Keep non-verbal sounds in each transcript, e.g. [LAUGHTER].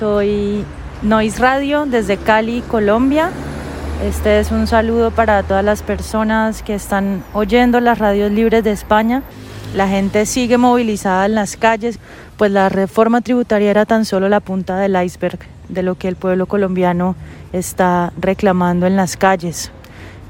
Soy Noise Radio desde Cali, Colombia. Este es un saludo para todas las personas que están oyendo las radios libres de España. La gente sigue movilizada en las calles, pues la reforma tributaria era tan solo la punta del iceberg de lo que el pueblo colombiano está reclamando en las calles.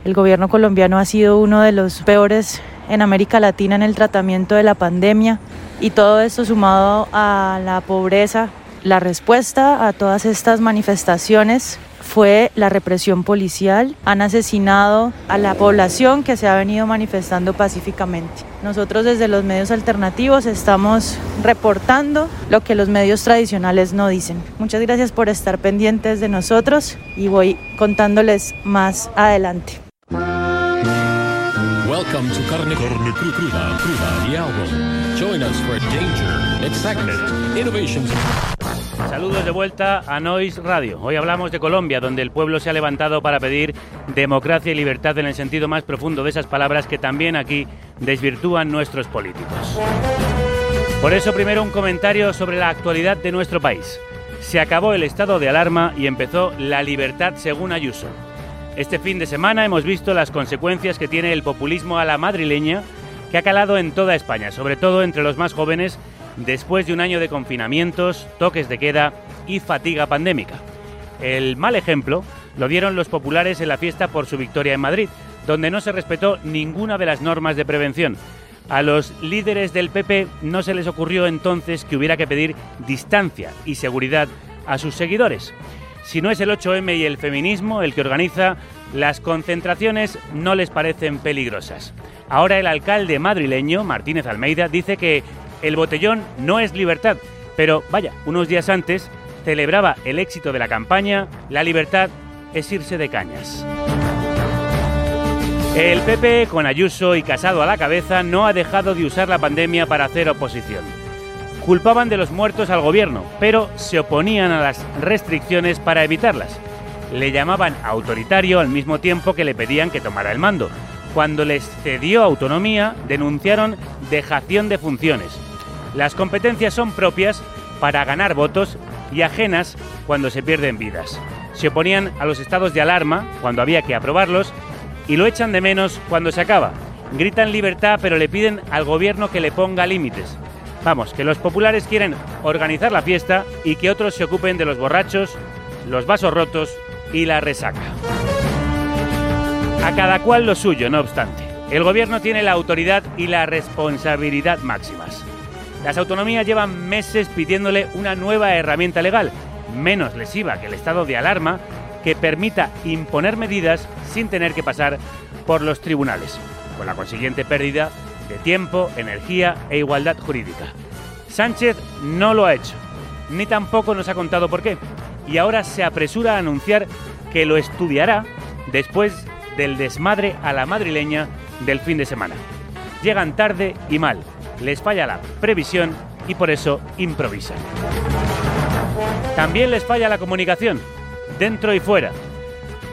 El gobierno colombiano ha sido uno de los peores en América Latina en el tratamiento de la pandemia y todo esto sumado a la pobreza. La respuesta a todas estas manifestaciones fue la represión policial. Han asesinado a la población que se ha venido manifestando pacíficamente. Nosotros desde los medios alternativos estamos reportando lo que los medios tradicionales no dicen. Muchas gracias por estar pendientes de nosotros y voy contándoles más adelante. Carne. Join us for danger, excitement, innovations. Saludos de vuelta a Noise Radio. Hoy hablamos de Colombia, donde el pueblo se ha levantado para pedir democracia y libertad en el sentido más profundo de esas palabras que también aquí desvirtúan nuestros políticos. Por eso primero un comentario sobre la actualidad de nuestro país. Se acabó el estado de alarma y empezó la libertad según Ayuso. Este fin de semana hemos visto las consecuencias que tiene el populismo a la madrileña que ha calado en toda España, sobre todo entre los más jóvenes, después de un año de confinamientos, toques de queda y fatiga pandémica. El mal ejemplo lo dieron los populares en la fiesta por su victoria en Madrid, donde no se respetó ninguna de las normas de prevención. A los líderes del PP no se les ocurrió entonces que hubiera que pedir distancia y seguridad a sus seguidores. Si no es el 8M y el feminismo el que organiza, las concentraciones no les parecen peligrosas. Ahora el alcalde madrileño, Martínez Almeida, dice que el botellón no es libertad, pero vaya, unos días antes celebraba el éxito de la campaña La libertad es irse de cañas. El PP, con Ayuso y Casado a la cabeza, no ha dejado de usar la pandemia para hacer oposición. Culpaban de los muertos al gobierno, pero se oponían a las restricciones para evitarlas. Le llamaban autoritario al mismo tiempo que le pedían que tomara el mando. Cuando les cedió autonomía, denunciaron dejación de funciones. Las competencias son propias para ganar votos y ajenas cuando se pierden vidas. Se oponían a los estados de alarma cuando había que aprobarlos y lo echan de menos cuando se acaba. Gritan libertad pero le piden al gobierno que le ponga límites. Vamos, que los populares quieren organizar la fiesta y que otros se ocupen de los borrachos, los vasos rotos y la resaca. A cada cual lo suyo, no obstante. El gobierno tiene la autoridad y la responsabilidad máximas. Las autonomías llevan meses pidiéndole una nueva herramienta legal, menos lesiva que el estado de alarma, que permita imponer medidas sin tener que pasar por los tribunales, con la consiguiente pérdida de tiempo, energía e igualdad jurídica. Sánchez no lo ha hecho, ni tampoco nos ha contado por qué, y ahora se apresura a anunciar que lo estudiará después del desmadre a la madrileña del fin de semana. Llegan tarde y mal, les falla la previsión y por eso improvisan. También les falla la comunicación, dentro y fuera.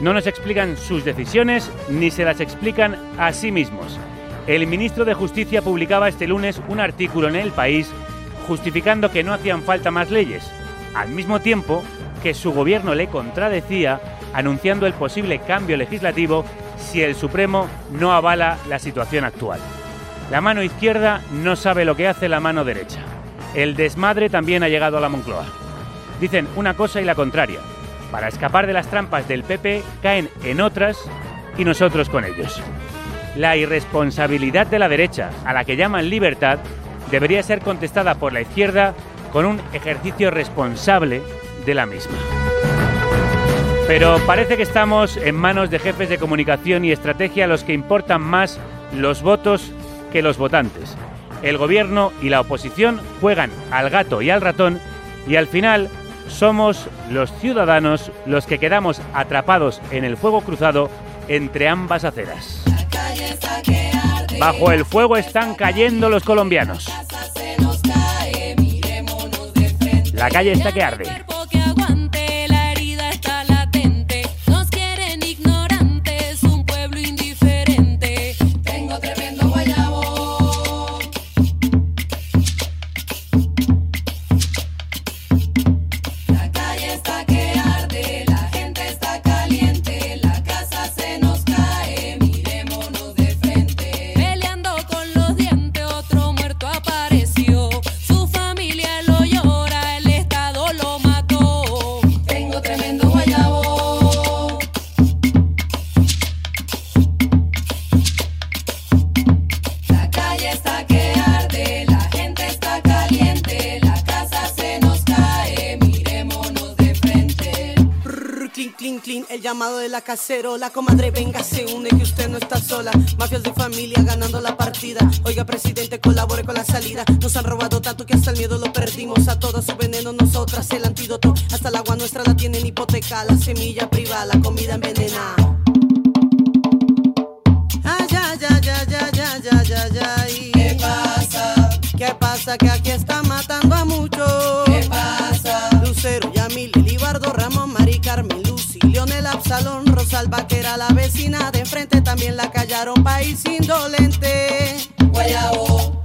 No nos explican sus decisiones ni se las explican a sí mismos. El ministro de Justicia publicaba este lunes un artículo en El País justificando que no hacían falta más leyes, al mismo tiempo que su gobierno le contradecía anunciando el posible cambio legislativo si el Supremo no avala la situación actual. La mano izquierda no sabe lo que hace la mano derecha. El desmadre también ha llegado a la Moncloa. Dicen una cosa y la contraria. Para escapar de las trampas del PP caen en otras y nosotros con ellos. La irresponsabilidad de la derecha, a la que llaman libertad, debería ser contestada por la izquierda con un ejercicio responsable de la misma. Pero parece que estamos en manos de jefes de comunicación y estrategia los que importan más los votos que los votantes. El gobierno y la oposición juegan al gato y al ratón y al final somos los ciudadanos los que quedamos atrapados en el fuego cruzado entre ambas aceras. Bajo el fuego están cayendo los colombianos. La calle está que arde. Llamado de la cacerola. Comadre, venga, se une que usted no está sola. Mafias de familia ganando la partida. Oiga, presidente, colabore con la salida. Nos han robado tanto que hasta el miedo lo perdimos. A todo su veneno, nosotras el antídoto. Hasta el agua nuestra la tienen hipoteca. La semilla privada, la comida envenenada. Ay, ay, ay, ay, ay, ay, ay, ay. ¿Qué pasa? ¿Qué pasa? Que aquí está matando a muchos. ¿Qué pasa? Absalón, Rosalba, que era la vecina de enfrente, también la callaron, país indolente. Guayabo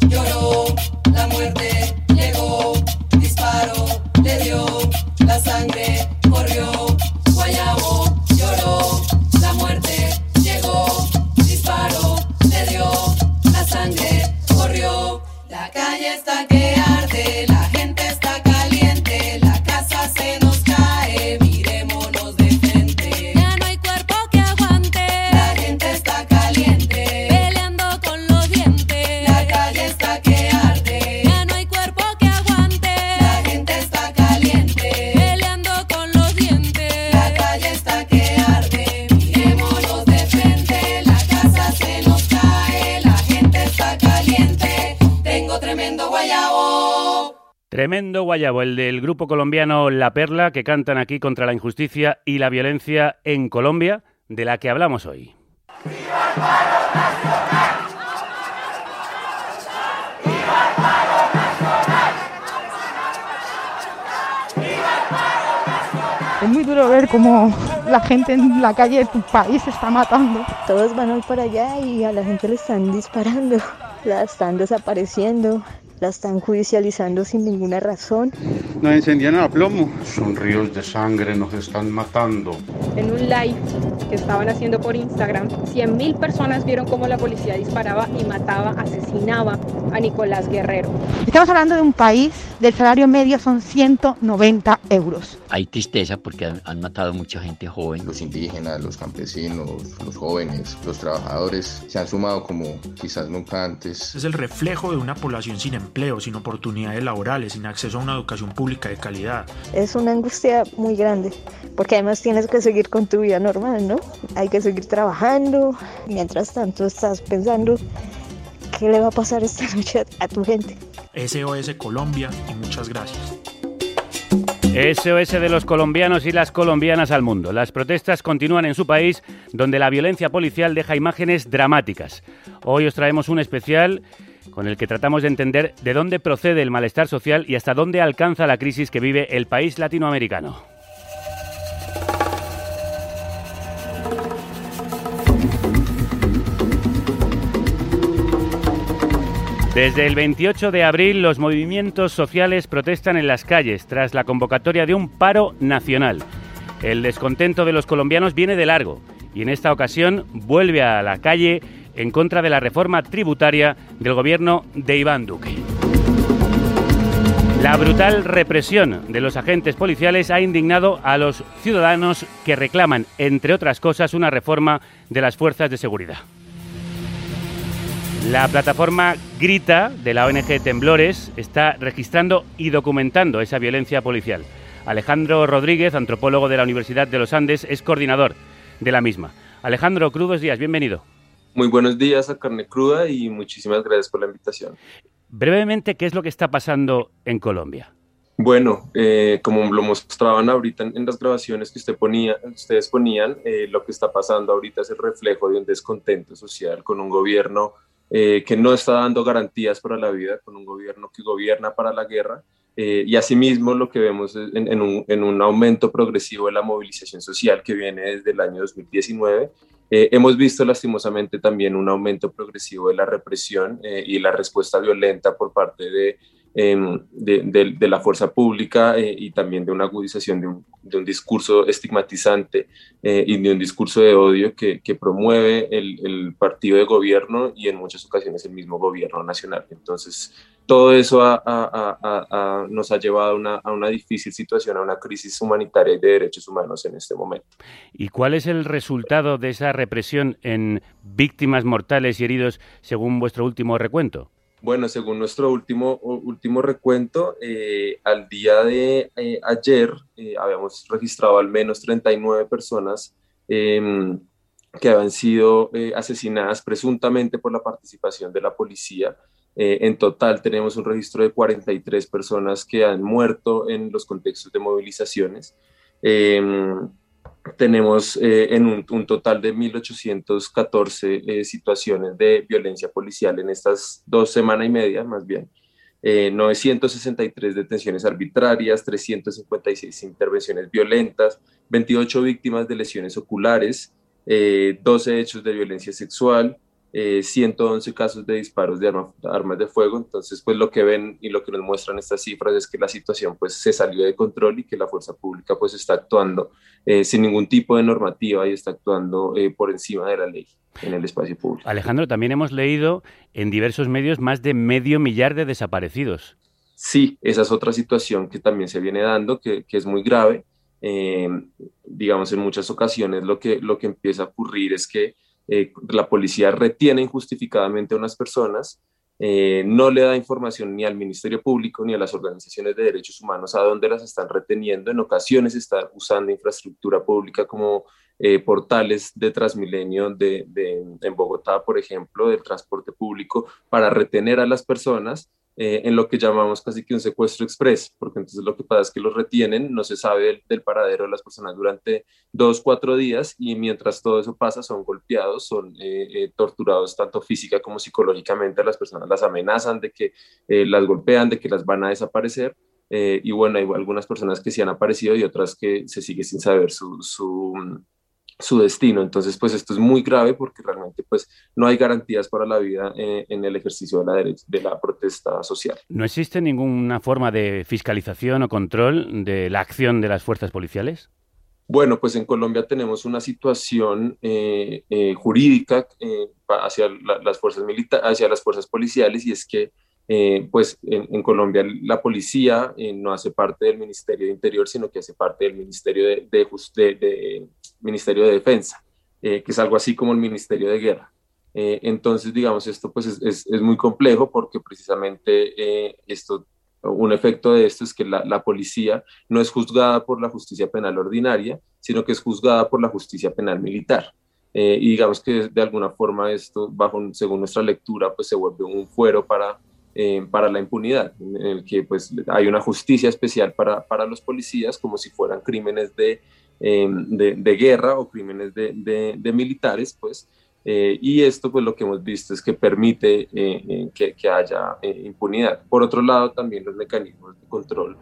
guayabo, el del grupo colombiano La Perla, que cantan aquí contra la injusticia y la violencia en Colombia, de la que hablamos hoy. Es muy duro ver cómo la gente en la calle de tu país se está matando. Todos van hoy para allá y a la gente le están disparando, la están desapareciendo, la están judicializando sin ninguna razón. Nos encendían a plomo. Son ríos de sangre, nos están matando. En un live que estaban haciendo por Instagram, 100.000 personas vieron cómo la policía disparaba y mataba, asesinaba a Nicolás Guerrero. Estamos hablando de un país, del salario medio son 190 euros. Hay tristeza porque han, han matado mucha gente joven. Los indígenas, los campesinos, los jóvenes, los trabajadores se han sumado como quizás nunca antes. Es el reflejo de una población sin empleo, sin oportunidades laborales, sin acceso a una educación pública de calidad. Es una angustia muy grande, porque además tienes que seguir con tu vida normal, ¿no? Hay que seguir trabajando, mientras tanto estás pensando qué le va a pasar esta [LAUGHS] noche a tu gente. SOS Colombia y muchas gracias. SOS de los colombianos y las colombianas al mundo. Las protestas continúan en su país, donde la violencia policial deja imágenes dramáticas. Hoy os traemos un especial con el que tratamos de entender de dónde procede el malestar social y hasta dónde alcanza la crisis que vive el país latinoamericano. Desde el 28 de abril los movimientos sociales protestan en las calles tras la convocatoria de un paro nacional. El descontento de los colombianos viene de largo y en esta ocasión vuelve a la calle en contra de la reforma tributaria del gobierno de Iván Duque. La brutal represión de los agentes policiales ha indignado a los ciudadanos que reclaman, entre otras cosas, una reforma de las fuerzas de seguridad. La plataforma Grita de la ONG Temblores está registrando y documentando esa violencia policial. Alejandro Rodríguez, antropólogo de la Universidad de los Andes, es coordinador de la misma. Alejandro, crudos días, bienvenido. Muy buenos días a Carne Cruda y muchísimas gracias por la invitación. Brevemente, ¿qué es lo que está pasando en Colombia? Bueno, eh, como lo mostraban ahorita en, en, las grabaciones que usted ponía, ustedes ponían, eh, lo que está pasando ahorita es el reflejo de un descontento social con un gobierno eh, que no está dando garantías para la vida, con un gobierno que gobierna para la guerra. Eh, y asimismo lo que vemos en, en, un, en, un, aumento progresivo de la movilización social que viene desde el año 2019. Eh, hemos visto lastimosamente también un aumento progresivo de la represión eh, y la respuesta violenta por parte de, em, la fuerza pública eh, y también de una agudización de un, discurso estigmatizante y de un discurso de odio que, promueve el, partido de gobierno y en muchas ocasiones el mismo gobierno nacional. Entonces, todo eso a, a, a, nos ha llevado a una, a una difícil situación, a una crisis humanitaria y de derechos humanos en este momento. ¿Y cuál es el resultado de esa represión en víctimas mortales y heridos según vuestro último recuento? Bueno, según nuestro último, último recuento, eh, al día de eh, ayer eh, habíamos registrado al menos 39 personas em, que habían sido asesinadas presuntamente por la participación de la policía. En total tenemos un registro de 43 personas que han muerto en los contextos de movilizaciones. Em, tenemos eh, en un, total de 1.814 eh, situaciones de violencia policial en estas dos semanas y media, más bien. 963 eh, detenciones arbitrarias, 356 intervenciones violentas, 28 víctimas de lesiones oculares, 12 hechos de violencia sexual, 111 eh, casos de disparos de armas de fuego. Entonces, pues lo que ven y lo que nos muestran estas cifras es que la situación pues se salió de control y que la fuerza pública pues está actuando eh, sin ningún tipo de normativa y está actuando eh, por encima de la ley en el espacio público. Alejandro, también hemos leído en diversos medios más de medio millar de desaparecidos. Sí, esa es otra situación que también se viene dando, que, que es muy grave. digamos, en muchas ocasiones lo que, lo que empieza a ocurrir es que eh, la policía retiene injustificadamente a unas personas, eh, no le da información ni al Ministerio Público ni a las organizaciones de derechos humanos a dónde las están reteniendo. En ocasiones están usando infraestructura pública como eh, portales de Transmilenio de, en Bogotá, por ejemplo, del transporte público, para retener a las personas eh, en lo que llamamos casi que un secuestro express, porque entonces lo que pasa es que los retienen, no se sabe del, paradero de las personas durante dos, cuatro días y mientras todo eso pasa son golpeados, son eh, eh, torturados tanto física como psicológicamente, las personas las amenazan de que las golpean, de que las van a desaparecer. y bueno, hay algunas personas que sí han aparecido y otras que se sigue sin saber su, su su destino. Entonces, pues esto es muy grave porque realmente pues no hay garantías para la vida eh, en el ejercicio de la, de la protesta social. ¿No existe ninguna forma de fiscalización o control de la acción de las fuerzas policiales? Bueno, pues en Colombia tenemos una situación eh, eh, jurídica hacia las fuerzas hacia las fuerzas policiales y es que eh, pues en, Colombia la policía eh, no hace parte del Ministerio de Interior, sino que hace parte del Ministerio de, de, Ministerio de Defensa, eh, que es algo así como el Ministerio de Guerra. entonces, digamos, esto pues es, muy complejo porque precisamente esto, un efecto de esto es que la, policía no es juzgada por la justicia penal ordinaria, sino que es juzgada por la justicia penal militar. y digamos que de alguna forma esto, según nuestra lectura, pues se vuelve un fuero para eh, para la impunidad, en el que pues hay una justicia especial para, para los policías como si fueran crímenes de, eh, de, guerra o crímenes de, de, militares, pues, eh, y esto pues lo que hemos visto es que permite que, que, haya impunidad. Por otro lado, también los mecanismos de control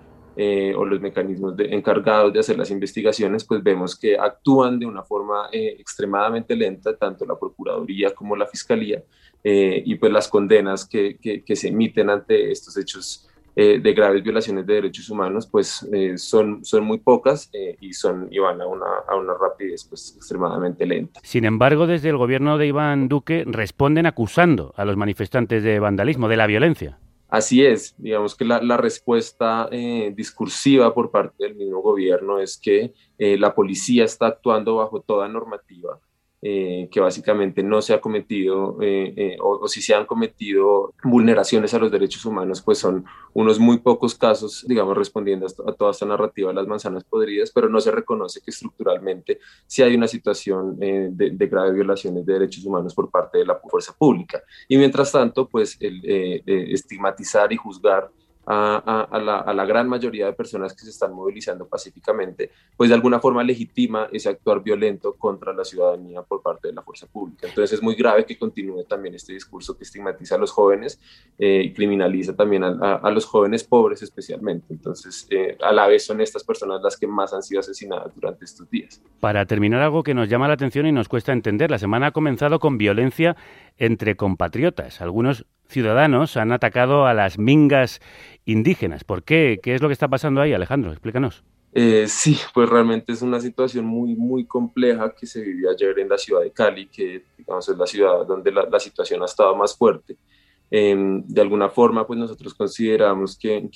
o los mecanismos de, encargados de hacer las investigaciones, pues vemos que actúan de una forma extremadamente lenta, tanto la Procuraduría como la Fiscalía, eh, y pues las condenas que, que, se emiten ante estos hechos eh, de graves violaciones de derechos humanos pues eh, son, son muy pocas y, son, y van a una, a una rapidez pues extremadamente lenta. Sin embargo, desde el gobierno de Iván Duque responden acusando a los manifestantes de vandalismo, de la violencia. Así es, digamos que la, la respuesta discursiva por parte del mismo gobierno es que la policía está actuando bajo toda normativa eh, que básicamente no se ha cometido eh, eh, o, si se han cometido vulneraciones a los derechos humanos, pues son unos muy pocos casos, digamos, respondiendo a, toda esta narrativa de las manzanas podridas, pero no se reconoce que estructuralmente sí hay una situación de, graves violaciones de derechos humanos por parte de la fuerza pública. Y mientras tanto, pues estigmatizar y juzgar a, la, gran mayoría de personas que se están movilizando pacíficamente, pues de alguna forma legitima ese actuar violento contra la ciudadanía por parte de la fuerza pública. Entonces es muy grave que continúe también este discurso que estigmatiza a los jóvenes eh, y criminaliza también a, los jóvenes pobres especialmente. Entonces eh, a la vez son estas personas las que más han sido asesinadas durante estos días. Para terminar, algo que nos llama la atención y nos cuesta entender, la semana ha comenzado con violencia entre compatriotas. Algunos ciudadanos han atacado a las mingas indígenas. ¿Por qué? ¿Qué es lo que está pasando ahí, Alejandro? Explícanos. Eh, sí, pues realmente es una situación muy, muy compleja que se vivió ayer en la ciudad de Cali, que digamos, es la ciudad donde la, situación ha estado más fuerte. Em, de alguna forma, pues nosotros consideramos que,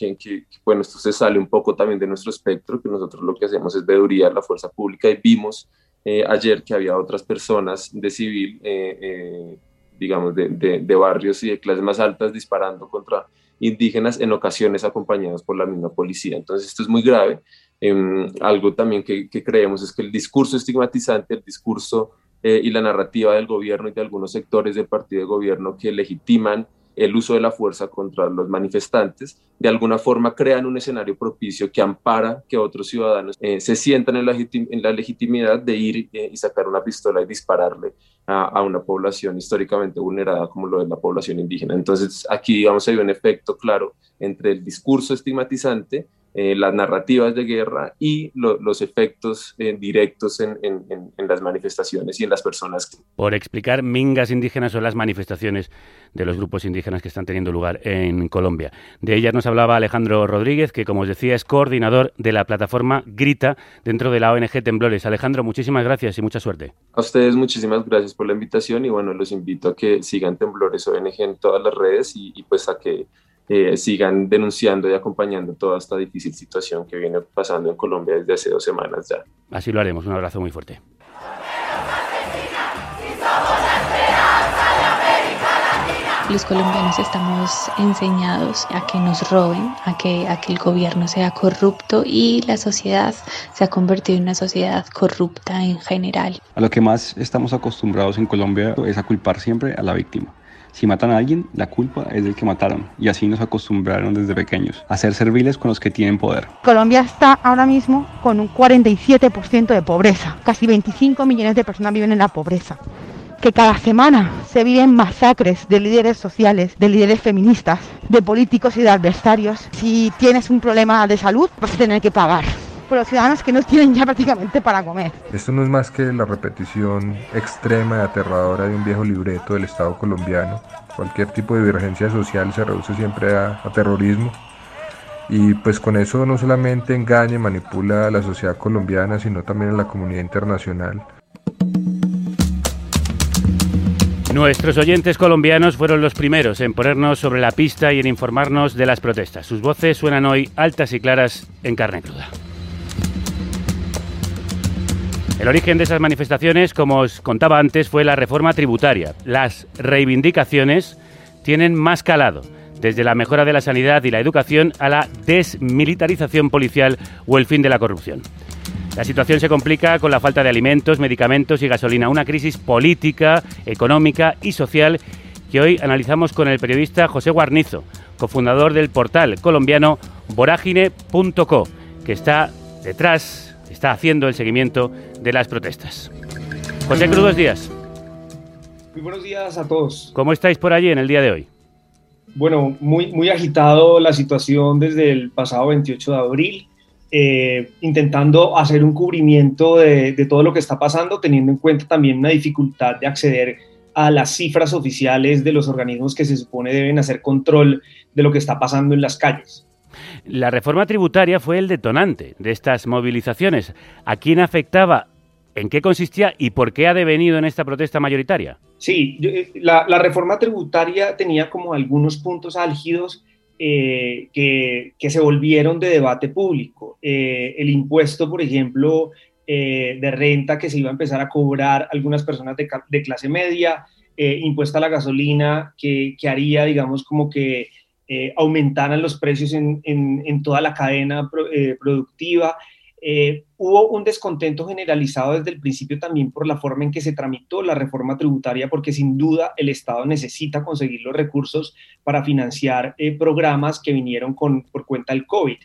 bueno, esto se sale un poco también de nuestro espectro, que nosotros lo que hacemos es veduría la fuerza pública y vimos eh, ayer que había otras personas de civil eh, digamos, de, de, de barrios y de clases más altas disparando contra indígenas, en ocasiones acompañados por la misma policía. Entonces, esto es muy grave. Eh, algo también que, creemos es que el discurso estigmatizante, el discurso eh, y la narrativa del gobierno y de algunos sectores del partido de gobierno que legitiman el uso de la fuerza contra los manifestantes, de alguna forma crean un escenario propicio que ampara que otros ciudadanos eh, se sientan en la, en la, legitimidad de ir eh, y sacar una pistola y dispararle a, una población históricamente vulnerada como lo es la población indígena. Entonces aquí, digamos, hay un efecto claro entre el discurso estigmatizante eh, las narrativas de guerra y lo, los efectos eh, directos en, en, en, las manifestaciones y en las personas. Por explicar mingas indígenas o las manifestaciones de los grupos indígenas que están teniendo lugar en Colombia. De ellas nos hablaba Alejandro Rodríguez, que como os decía es coordinador de la plataforma Grita dentro de la ONG Temblores. Alejandro, muchísimas gracias y mucha suerte. A ustedes muchísimas gracias por la invitación y bueno, los invito a que sigan Temblores ONG en todas las redes y, y pues a que eh, sigan denunciando y acompañando toda esta difícil situación que viene pasando en Colombia desde hace dos semanas ya. Así lo haremos. Un abrazo muy fuerte. Los colombianos estamos enseñados a que nos roben, a que, a que el gobierno sea corrupto y la sociedad se ha convertido en una sociedad corrupta en general. A lo que más estamos acostumbrados en Colombia es a culpar siempre a la víctima. Si matan a alguien, la culpa es del que mataron. Y así nos acostumbraron desde pequeños a ser serviles con los que tienen poder. Colombia está ahora mismo con un 47% de pobreza. Casi 25 millones de personas viven en la pobreza. Que cada semana se viven masacres de líderes sociales, de líderes feministas, de políticos y de adversarios. Si tienes un problema de salud, vas a tener que pagar por los ciudadanos que no tienen ya prácticamente para comer. Esto no es más que la repetición extrema y aterradora de un viejo libreto del Estado colombiano. Cualquier tipo de divergencia social se reduce siempre a, a terrorismo. Y pues con eso no solamente engaña y manipula a la sociedad colombiana, sino también a la comunidad internacional. Nuestros oyentes colombianos fueron los primeros en ponernos sobre la pista y en informarnos de las protestas. Sus voces suenan hoy altas y claras en carne cruda. El origen de esas manifestaciones, como os contaba antes, fue la reforma tributaria. Las reivindicaciones tienen más calado, desde la mejora de la sanidad y la educación a la desmilitarización policial o el fin de la corrupción. La situación se complica con la falta de alimentos, medicamentos y gasolina, una crisis política, económica y social que hoy analizamos con el periodista José Guarnizo, cofundador del portal colombiano vorágine.co, que está detrás está haciendo el seguimiento de las protestas. José Cruz, buenos días. Muy buenos días a todos. ¿Cómo estáis por allí en el día de hoy? Bueno, muy, muy agitado la situación desde el pasado 28 de abril, eh, intentando hacer un cubrimiento de, de todo lo que está pasando, teniendo en cuenta también una dificultad de acceder a las cifras oficiales de los organismos que se supone deben hacer control de lo que está pasando en las calles. La reforma tributaria fue el detonante de estas movilizaciones. ¿A quién afectaba? ¿En qué consistía y por qué ha devenido en esta protesta mayoritaria? Sí, la, la reforma tributaria tenía como algunos puntos álgidos eh, que, se volvieron de debate público. Eh, el impuesto, por ejemplo, eh, de renta que se iba a empezar a cobrar algunas personas de, clase media, impuesta a la gasolina que, que haría, digamos, como que eh, aumentaran los precios en, en, toda la cadena eh, productiva. Eh, hubo un descontento generalizado desde el principio también por la forma en que se tramitó la reforma tributaria, porque sin duda el Estado necesita conseguir los recursos para financiar eh, programas que vinieron con, por cuenta del COVID.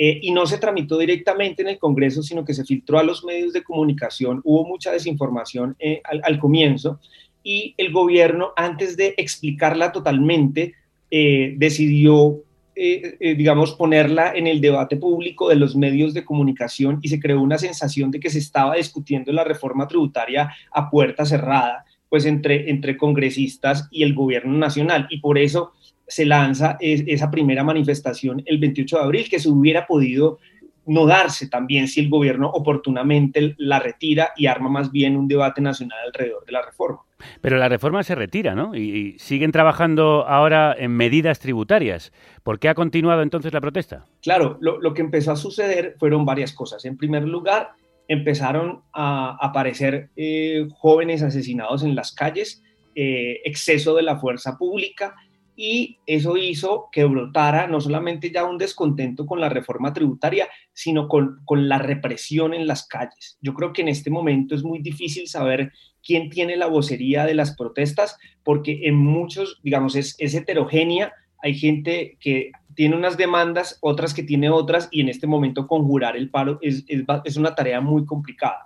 Y no se tramitó directamente en el Congreso, sino que se filtró a los medios de comunicación. Hubo mucha desinformación al comienzo y el gobierno, antes de explicarla totalmente, eh, decidió, eh, eh, digamos, ponerla en el debate público de los medios de comunicación y se creó una sensación de que se estaba discutiendo la reforma tributaria a puerta cerrada, pues entre, entre congresistas y el gobierno nacional. Y por eso se lanza es, esa primera manifestación el 28 de abril, que se hubiera podido no darse también si el gobierno oportunamente la retira y arma más bien un debate nacional alrededor de la reforma. Pero la reforma se retira, ¿no? Y, siguen trabajando ahora en medidas tributarias. ¿Por qué ha continuado entonces la protesta? Claro, lo, que empezó a suceder fueron varias cosas. En primer lugar, empezaron a aparecer eh, jóvenes asesinados en las calles. eh, exceso de la fuerza pública y eso hizo que brotara no solamente ya un descontento con la reforma tributaria, sino con, con, la represión en las calles. Yo creo que en este momento es muy difícil saber quién tiene la vocería de las protestas, porque en muchos, digamos, es, es heterogénea, hay gente que tiene unas demandas, otras que tiene otras, y en este momento conjurar el paro es, es, es una tarea muy complicada.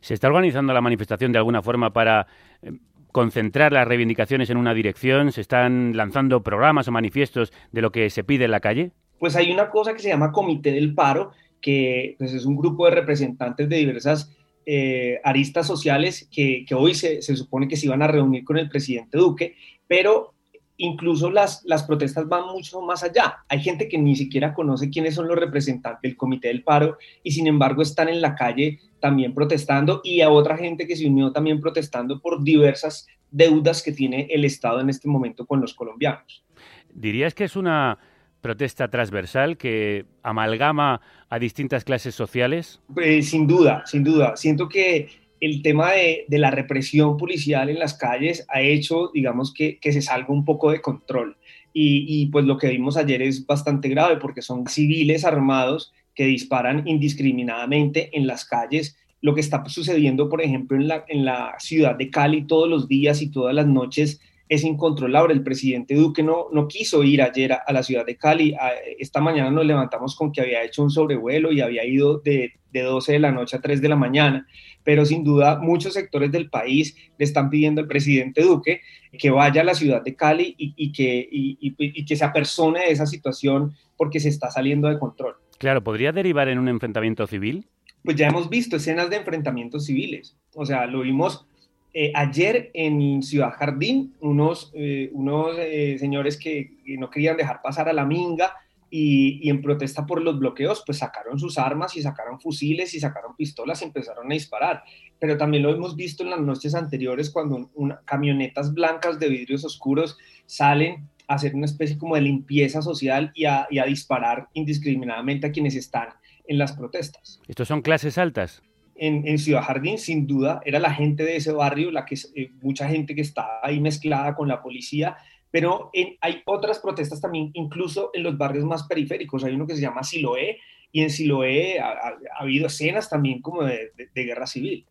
¿Se está organizando la manifestación de alguna forma para eh, concentrar las reivindicaciones en una dirección? ¿Se están lanzando programas o manifiestos de lo que se pide en la calle? Pues hay una cosa que se llama Comité del Paro, que pues, es un grupo de representantes de diversas eh, aristas sociales que, hoy se, se, supone que se iban a reunir con el presidente Duque, pero incluso las, las protestas van mucho más allá. Hay gente que ni siquiera conoce quiénes son los representantes del Comité del Paro y sin embargo están en la calle también protestando y a otra gente que se unió también protestando por diversas deudas que tiene el Estado en este momento con los colombianos. ¿Dirías que es una protesta transversal que amalgama a distintas clases sociales? Pues, sin duda, sin duda. Siento que el tema de, la represión policial en las calles ha hecho, digamos, que, se salga un poco de control. Y, pues lo que vimos ayer es bastante grave porque son civiles armados que disparan indiscriminadamente en las calles. Lo que está sucediendo, por ejemplo, en la ciudad de Cali todos los días y todas las noches es incontrolable. El presidente Duque no, no quiso ir ayer a, a la ciudad de Cali. A, esta mañana nos levantamos con que había hecho un sobrevuelo y había ido de, de 12 de la noche a 3 de la mañana. Pero sin duda muchos sectores del país le están pidiendo al presidente Duque que vaya a la ciudad de Cali y, y que, y, y que se apersone de esa situación porque se está saliendo de control. Claro, ¿podría derivar en un enfrentamiento civil? Pues ya hemos visto escenas de enfrentamientos civiles. O sea, lo vimos eh, ayer en Ciudad Jardín, unos, eh, unos eh, señores que, no querían dejar pasar a la minga y, en protesta por los bloqueos, pues sacaron sus armas y sacaron fusiles y sacaron pistolas y empezaron a disparar. Pero también lo hemos visto en las noches anteriores cuando camionetas blancas de vidrios oscuros salen a hacer una especie como de limpieza social y a, y a disparar indiscriminadamente a quienes están en las protestas. ¿Estos son clases altas? En, en, Ciudad Jardín, sin duda, era la gente de ese barrio, la que eh, mucha gente que está ahí mezclada con la policía, pero hay otras protestas también, incluso en los barrios más periféricos. Hay uno que se llama Siloé, y en Siloé ha, ha, ha habido escenas también como de guerra civil.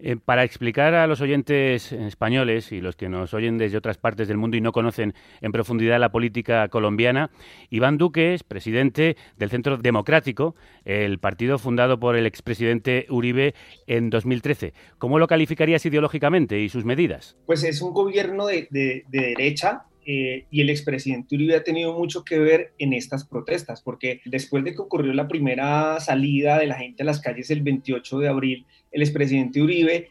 Eh, para explicar a los oyentes españoles y los que nos oyen desde otras partes del mundo y no conocen en profundidad la política colombiana, Iván Duque es presidente del Centro Democrático, el partido fundado por el expresidente Uribe en 2013. ¿Cómo lo calificarías ideológicamente y sus medidas? Pues es un gobierno de, de, de derecha eh, y el expresidente Uribe ha tenido mucho que ver en estas protestas, porque después de que ocurrió la primera salida de la gente a las calles el 28 de abril, el expresidente Uribe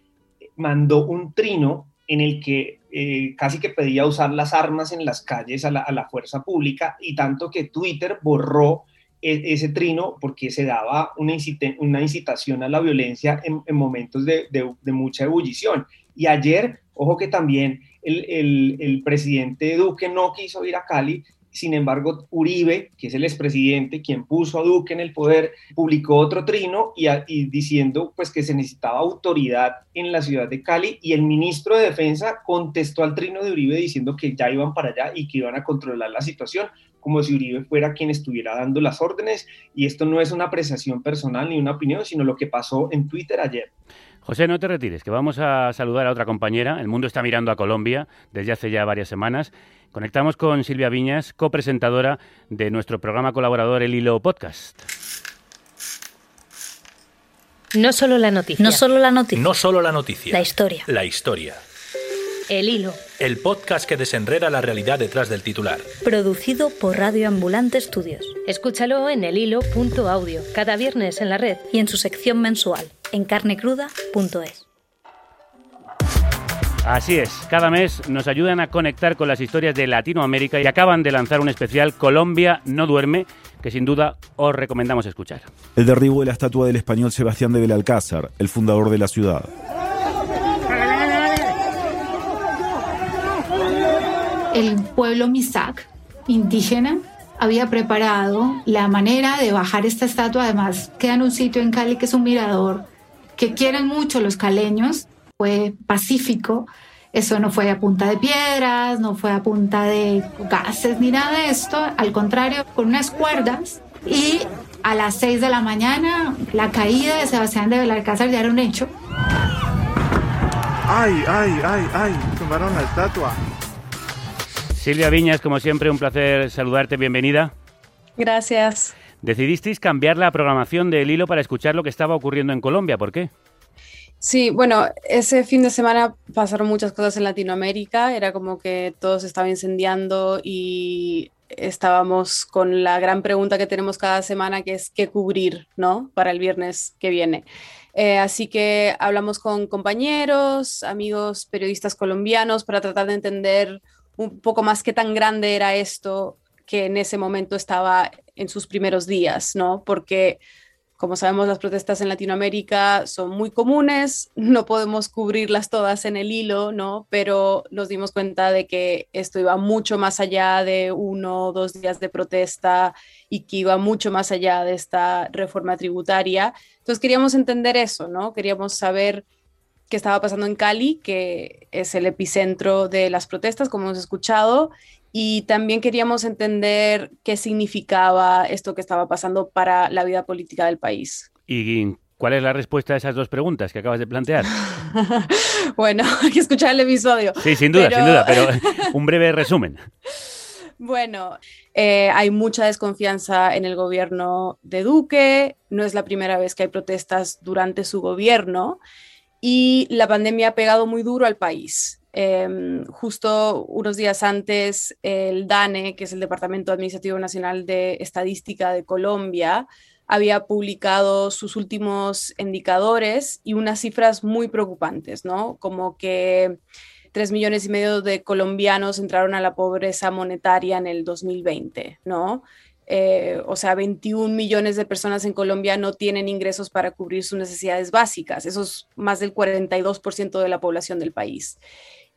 mandó un trino en el que eh, casi que pedía usar las armas en las calles a la, fuerza pública y tanto que Twitter borró e, ese trino porque se daba una, incita una incitación a la violencia en, en momentos de, de, mucha ebullición. Y ayer, ojo que también el, el, presidente Duque no quiso ir a Cali, sin embargo, Uribe, que es el expresidente, quien puso a Duque en el poder, publicó otro trino y, y, diciendo pues, que se necesitaba autoridad en la ciudad de Cali y el ministro de Defensa contestó al trino de Uribe diciendo que ya iban para allá y que iban a controlar la situación, como si Uribe fuera quien estuviera dando las órdenes. Y esto no es una apreciación personal ni una opinión, sino lo que pasó en Twitter ayer. José, no te retires, que vamos a saludar a otra compañera. El mundo está mirando a Colombia desde hace ya varias semanas. Conectamos con Silvia Viñas, copresentadora de nuestro programa colaborador El Hilo Podcast. No solo la noticia. No solo la noticia. No solo la noticia. La historia. La historia. El Hilo. El podcast que desenreda la realidad detrás del titular. Producido por Radio Ambulante Estudios. Escúchalo en elhilo.audio, cada viernes en la red y en su sección mensual en carnecruda.es. Así es, cada mes nos ayudan a conectar con las historias de Latinoamérica y acaban de lanzar un especial Colombia no duerme, que sin duda os recomendamos escuchar. El derribo de la estatua del español Sebastián de Belalcázar, el fundador de la ciudad. El pueblo Misak, indígena, había preparado la manera de bajar esta estatua. Además, queda en un sitio en Cali que es un mirador que quieren mucho los caleños, fue pacífico Eso no fue a punta de piedras, no fue a punta de gases ni nada de esto, al contrario, con unas cuerdas y a las 6 de la mañana la caída de Sebastián de Belalcázar ya era un hecho. ¡Ay, ay, ay, ay! Tumbaron la estatua. Silvia Viñas, como siempre, un placer saludarte, bienvenida. Gracias. Decidisteis cambiar la programación del hilo para escuchar lo que estaba ocurriendo en Colombia, ¿por qué? Sí, bueno, ese fin de semana pasaron muchas cosas en Latinoamérica, era como que todo se estaba incendiando y estábamos con la gran pregunta que tenemos cada semana, que es qué cubrir, ¿no? Para el viernes que viene. Eh, así que hablamos con compañeros, amigos periodistas colombianos para tratar de entender un poco más qué tan grande era esto que en ese momento estaba en sus primeros días, ¿no? Porque como sabemos, las protestas en Latinoamérica son muy comunes, [LAUGHS] no podemos cubrirlas todas en el hilo, ¿no? Pero nos dimos cuenta de que esto iba mucho más allá de uno o dos días de protesta y que iba mucho más allá de esta reforma tributaria. Entonces queríamos entender eso, ¿no? Queríamos saber qué estaba pasando en Cali, que es el epicentro de las protestas, como hemos escuchado, y también queríamos entender qué significaba esto que estaba pasando para la vida política del país. ¿Y cuál es la respuesta a esas dos preguntas que acabas de plantear? [LAUGHS] bueno, [LAUGHS] hay que escuchar el episodio. Sí, sin duda, sin duda, pero [LAUGHS] un breve resumen. Bueno, eh, hay mucha desconfianza en el gobierno de Duque, no es la primera vez que hay protestas durante su gobierno y la pandemia ha pegado muy duro al país. Em, justo unos días antes, el DANE, que es el Departamento Administrativo Nacional de Estadística de Colombia, había publicado sus últimos indicadores y unas cifras muy preocupantes, ¿no? Como que tres millones y medio de colombianos entraron a la pobreza monetaria en el 2020, ¿no? Eh, o sea, 21 millones de personas en Colombia no tienen ingresos para cubrir sus necesidades básicas. Eso es más del 42% de la población del país.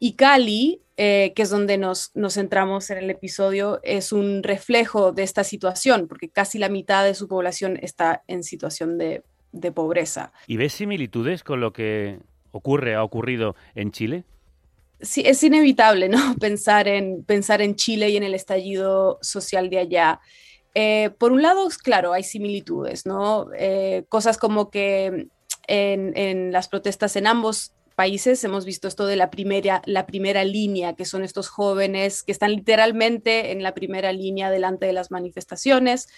Y Cali, eh, que es donde nos, nos centramos en el episodio, es un reflejo de esta situación, porque casi la mitad de su población está en situación de, de pobreza. ¿Y ves similitudes con lo que ocurre, ha ocurrido en Chile? Sí, es inevitable, ¿no? [LAUGHS] Pensar en, pensar en Chile y en el estallido social de allá. Eh, por un lado, claro, hay similitudes, ¿no? Eh, cosas como que en, en, las protestas en ambos países hemos visto esto de la primera, la primera línea, que son estos jóvenes que están literalmente en la primera línea delante de las manifestaciones.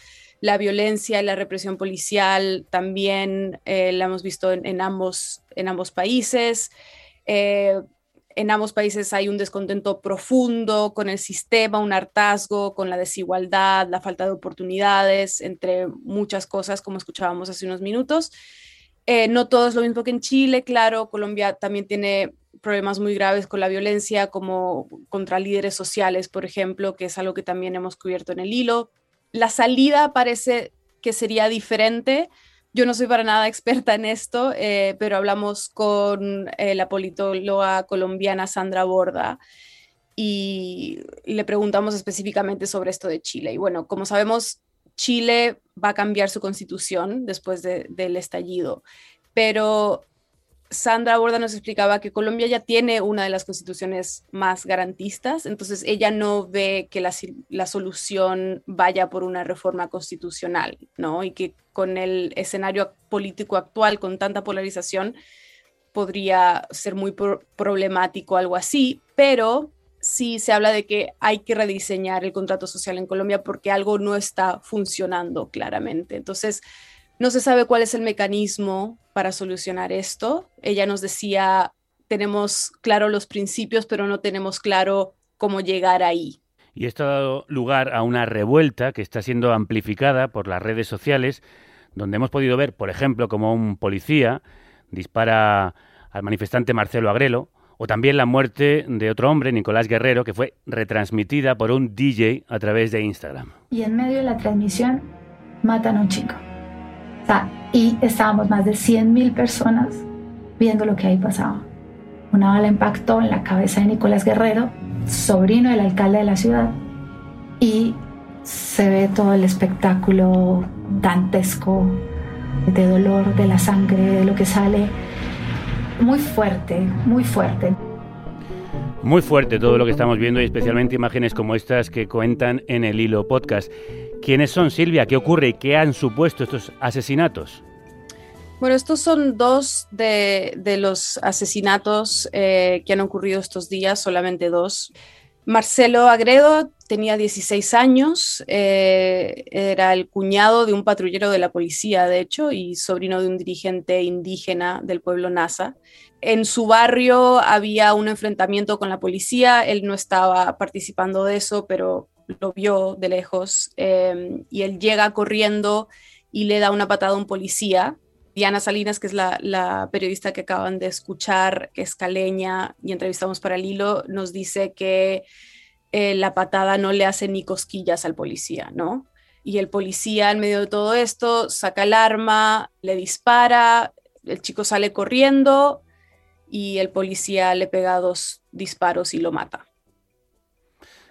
La violencia y la represión policial también eh, la hemos visto en, en, ambos, en ambos países. Eh, en ambos países hay un descontento profundo con el sistema, un hartazgo con la desigualdad, la falta de oportunidades, entre muchas cosas, como escuchábamos hace unos minutos. Eh, no todo es lo mismo que en Chile, claro, Colombia también tiene problemas muy graves con la violencia, como contra líderes sociales, por ejemplo, que es algo que también hemos cubierto en el hilo. La salida parece que sería diferente. Yo no soy para nada [LAUGHS] experta en esto, eh, pero hablamos con eh, la politóloga colombiana Sandra Borda y le preguntamos específicamente sobre esto de Chile. Y bueno, como sabemos, Chile va a cambiar su constitución después de, del estallido, pero Sandra Borda nos explicaba que Colombia ya tiene una de las constituciones más garantistas, entonces ella no ve que la, la, solución vaya por una reforma constitucional, ¿no? Y que con el escenario político actual, con tanta polarización, podría ser muy pro problemático algo así, pero sí se habla de que hay que rediseñar el contrato social en Colombia porque algo no está funcionando claramente. Entonces, no se sabe cuál es el mecanismo para solucionar esto. Ella nos decía, tenemos claro los principios, pero no tenemos claro cómo llegar ahí. Y esto ha dado lugar a una revuelta que está siendo amplificada por las redes sociales, donde hemos podido ver, por ejemplo, como un policía dispara al manifestante Marcelo Agrelo, o también la muerte de otro hombre, Nicolás Guerrero, que fue retransmitida por un DJ a través de Instagram. Y en medio de la transmisión matan a un chico. Y estábamos más de 100.000 personas viendo lo que ahí pasaba. Una bala impactó en la cabeza de Nicolás Guerrero, sobrino del alcalde de la ciudad, y se ve todo el espectáculo dantesco de dolor, de la sangre, de lo que sale muy fuerte, muy fuerte. Muy fuerte todo lo que estamos viendo y especialmente imágenes como estas que cuentan en el hilo podcast. ¿Quiénes son, Silvia? ¿Qué ocurre y qué han supuesto estos asesinatos? Bueno, estos son dos de, los asesinatos eh, que han ocurrido estos días, solamente dos. Marcelo Agredo tenía 16 años, eh, era el cuñado de un patrullero de la policía, de hecho, y sobrino de un dirigente indígena del pueblo Nasa. En su barrio había un enfrentamiento con la policía, él no estaba participando de eso, pero lo vio de lejos, eh, y él llega corriendo y le da una patada a un policía Diana Salinas, que es la, periodista que acaban de escuchar, que es caleña y entrevistamos para el hilo, nos dice que eh, la patada no le hace ni cosquillas al policía, ¿no? Y el policía, en medio de todo esto, saca el arma, le dispara, el chico sale corriendo y el policía le pega dos disparos y lo mata.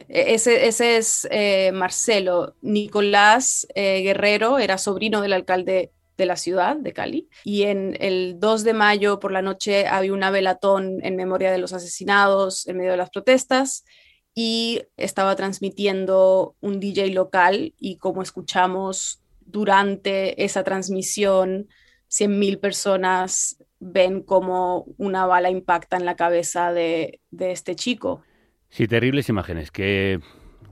E-, ese, ese es eh, Marcelo. Nicolás eh, Guerrero era sobrino del alcalde de la ciudad de Cali. Y en el 2 de mayo por la noche había una velatón en memoria de los asesinados en medio de las protestas y estaba transmitiendo un DJ local y como escuchamos durante esa transmisión, 100.000 personas ven como una bala impacta en la cabeza de, de este chico. Sí, terribles imágenes que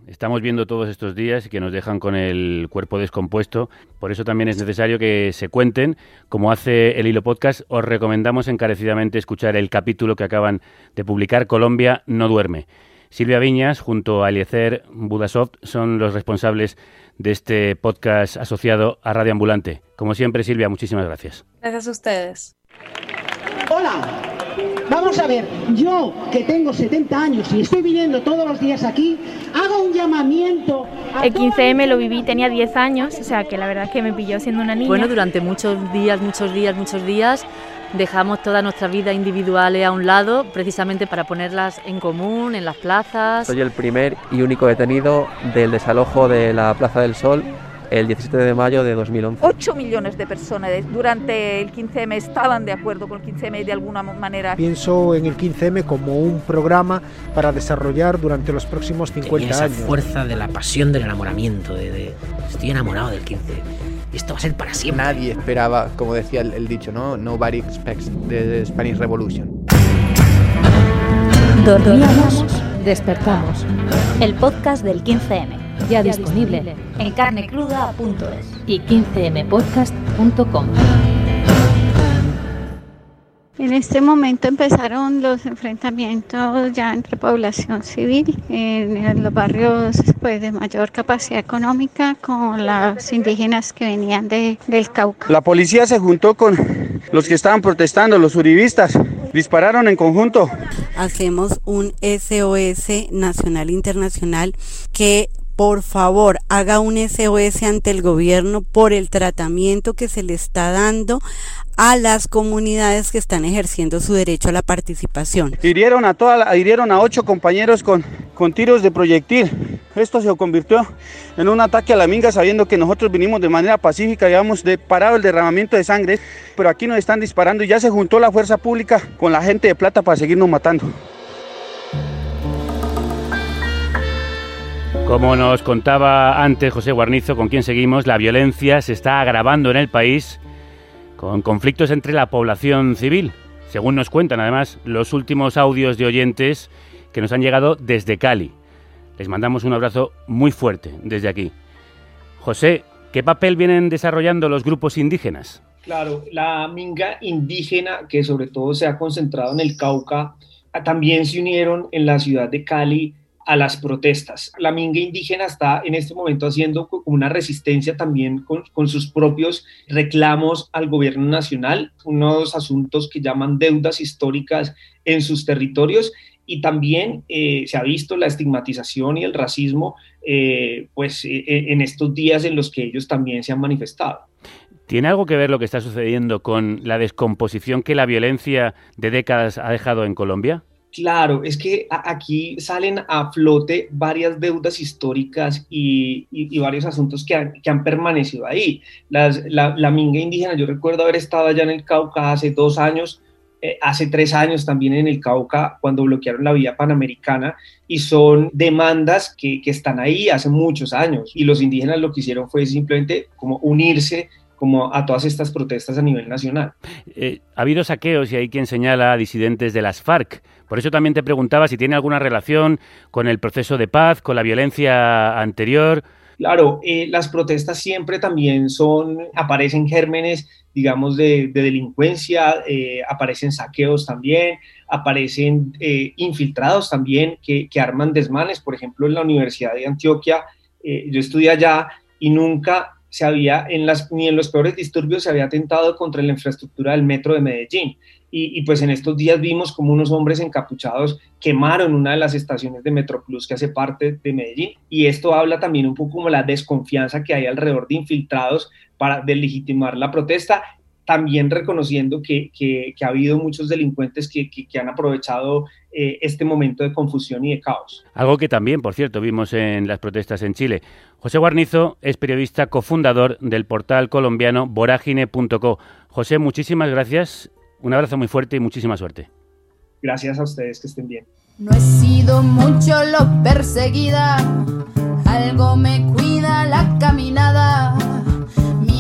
estamos viendo todos estos días y que nos dejan con el cuerpo descompuesto. Por eso también es necesario que se cuenten. Como hace el Hilo Podcast, os recomendamos encarecidamente escuchar el capítulo que acaban de publicar, Colombia no duerme. Silvia Viñas, junto a Eliezer Budasoft, son los responsables de este podcast asociado a Radio Ambulante. Como siempre, Silvia, muchísimas gracias. Gracias a ustedes. Hola, Vamos a ver, yo que tengo 70 años y estoy viniendo todos los días aquí, hago un llamamiento. el 15M lo viví, tenía 10 años, o sea que la verdad es que me pilló siendo una niña. Bueno, durante muchos días, muchos días, muchos días dejamos toda nuestra vida individuales a un lado precisamente para ponerlas en común en las plazas. Soy el primer y único detenido del desalojo de la Plaza del Sol el 17 de mayo de 2011. 8 millones de personas durante el 15M estaban de acuerdo con el 15M de alguna manera. Pienso en el 15M como un programa para desarrollar durante los próximos 50 Tenía esa años. fuerza de la pasión del enamoramiento, de, estoy enamorado del 15 esto va a ser para siempre. Nadie esperaba, como decía el, dicho, ¿no? Nobody expects the Spanish Revolution. Dormíamos, despertamos. El podcast del 15M ya disponible en carnecruda.es y 15mpodcast.com. En este momento empezaron los enfrentamientos ya entre población civil en los barrios pues, de mayor capacidad económica con los indígenas que venían de, del Cauca. La policía se juntó con los que estaban protestando, los uribistas, dispararon en conjunto. Hacemos un SOS nacional internacional que por favor haga un SOS ante el gobierno por el tratamiento que se le está dando a las comunidades que están ejerciendo su derecho a la participación. Hirieron a hirieron a ocho compañeros con, con tiros de proyectil. Esto se convirtió en un ataque a la minga sabiendo que nosotros vinimos de manera pacífica, digamos, de parado el derramamiento de sangre, pero aquí nos están disparando y ya se juntó la fuerza pública con la gente de plata para seguirnos matando. Como nos contaba antes José Guarnizo, con quien seguimos, la violencia se está agravando en el país con conflictos entre la población civil, según nos cuentan además los últimos audios de oyentes que nos han llegado desde Cali. Les mandamos un abrazo muy fuerte desde aquí. José, ¿qué papel vienen desarrollando los grupos indígenas? Claro, la minga indígena, que sobre todo se ha concentrado en el Cauca, también se unieron en la ciudad de Cali a las protestas. La minga indígena está en este momento haciendo una resistencia también con, sus propios reclamos al gobierno nacional, unos asuntos que llaman deudas históricas en sus territorios y también eh, se ha visto la estigmatización y el racismo eh, pues eh, en estos días en los que ellos también se han manifestado. ¿Tiene algo que ver lo que está sucediendo con la descomposición que la violencia de décadas ha dejado en Colombia? Claro, es que aquí salen a flote varias deudas históricas y, varios asuntos que han, permanecido ahí. la, minga indígena, yo recuerdo haber estado allá en el Cauca hace dos años eh, hace tres años también en el Cauca cuando bloquearon la vía panamericana y son demandas que, que están ahí hace muchos años y los indígenas lo que hicieron fue simplemente como unirse como a todas estas protestas a nivel nacional. Eh, ha habido saqueos y hay quien señala a disidentes de las FARC. Por eso también te preguntaba si tiene alguna relación con el proceso de paz, con la violencia anterior. Claro, eh, las protestas siempre también son, aparecen gérmenes, digamos, de, delincuencia, eh, aparecen saqueos también, aparecen infiltrados también que, que, arman desmanes. Por ejemplo, en la Universidad de Antioquia, yo estudié allá y nunca se había, en ni en los peores disturbios se había atentado contra la infraestructura del metro de Medellín. Y, pues en estos días vimos como unos hombres encapuchados quemaron una de las estaciones de Metroplus que hace parte de Medellín. Y esto habla también un poco como la desconfianza que hay alrededor de infiltrados para delegitimar la protesta también reconociendo que, que, ha habido muchos delincuentes que, que han aprovechado eh, este momento de confusión y de caos. Algo que también, por cierto, vimos en las protestas en Chile. José Guarnizo es periodista cofundador del portal colombiano vorágine.co. José, muchísimas gracias, un abrazo muy fuerte y muchísima suerte. Gracias a ustedes, que estén bien. No he sido mucho lo perseguida, algo me cuida la caminada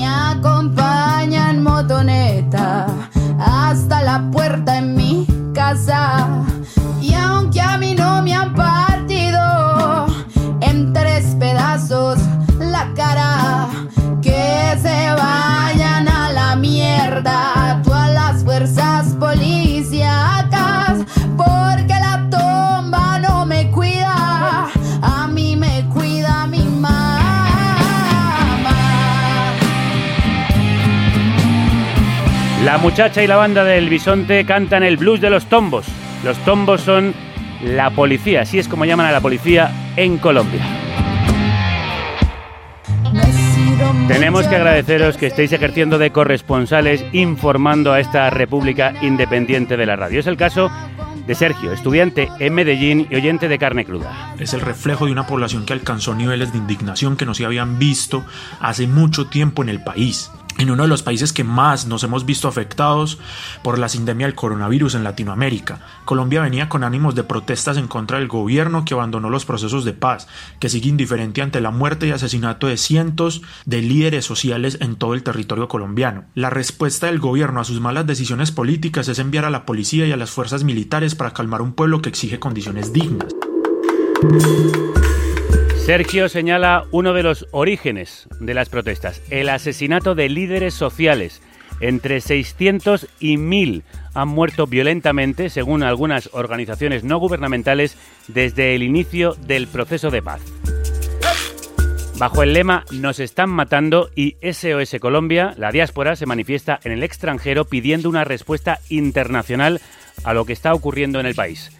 acompaña en motoneta hasta la puerta en mi casa. Muchacha y la banda del bisonte cantan el blues de los tombos. Los tombos son la policía, así es como llaman a la policía en Colombia. Tenemos que agradeceros que estéis ejerciendo de corresponsales informando a esta República Independiente de la Radio. Es el caso de Sergio, estudiante en Medellín y oyente de carne cruda. Es el reflejo de una población que alcanzó niveles de indignación que no se habían visto hace mucho tiempo en el país en uno de los países que más nos hemos visto afectados por la sindemia del coronavirus en Latinoamérica. Colombia venía con ánimos de protestas en contra del gobierno que abandonó los procesos de paz, que sigue indiferente ante la muerte y asesinato de cientos de líderes sociales en todo el territorio colombiano. La respuesta del gobierno a sus malas decisiones políticas es enviar a la policía y a las fuerzas militares para calmar un pueblo que exige condiciones dignas. Sergio señala uno de los orígenes de las protestas, el asesinato de líderes sociales. Entre 600 y 1000 han muerto violentamente, según algunas organizaciones no gubernamentales, desde el inicio del proceso de paz. Bajo el lema Nos están matando y SOS Colombia, la diáspora se manifiesta en el extranjero pidiendo una respuesta internacional a lo que está ocurriendo en el país.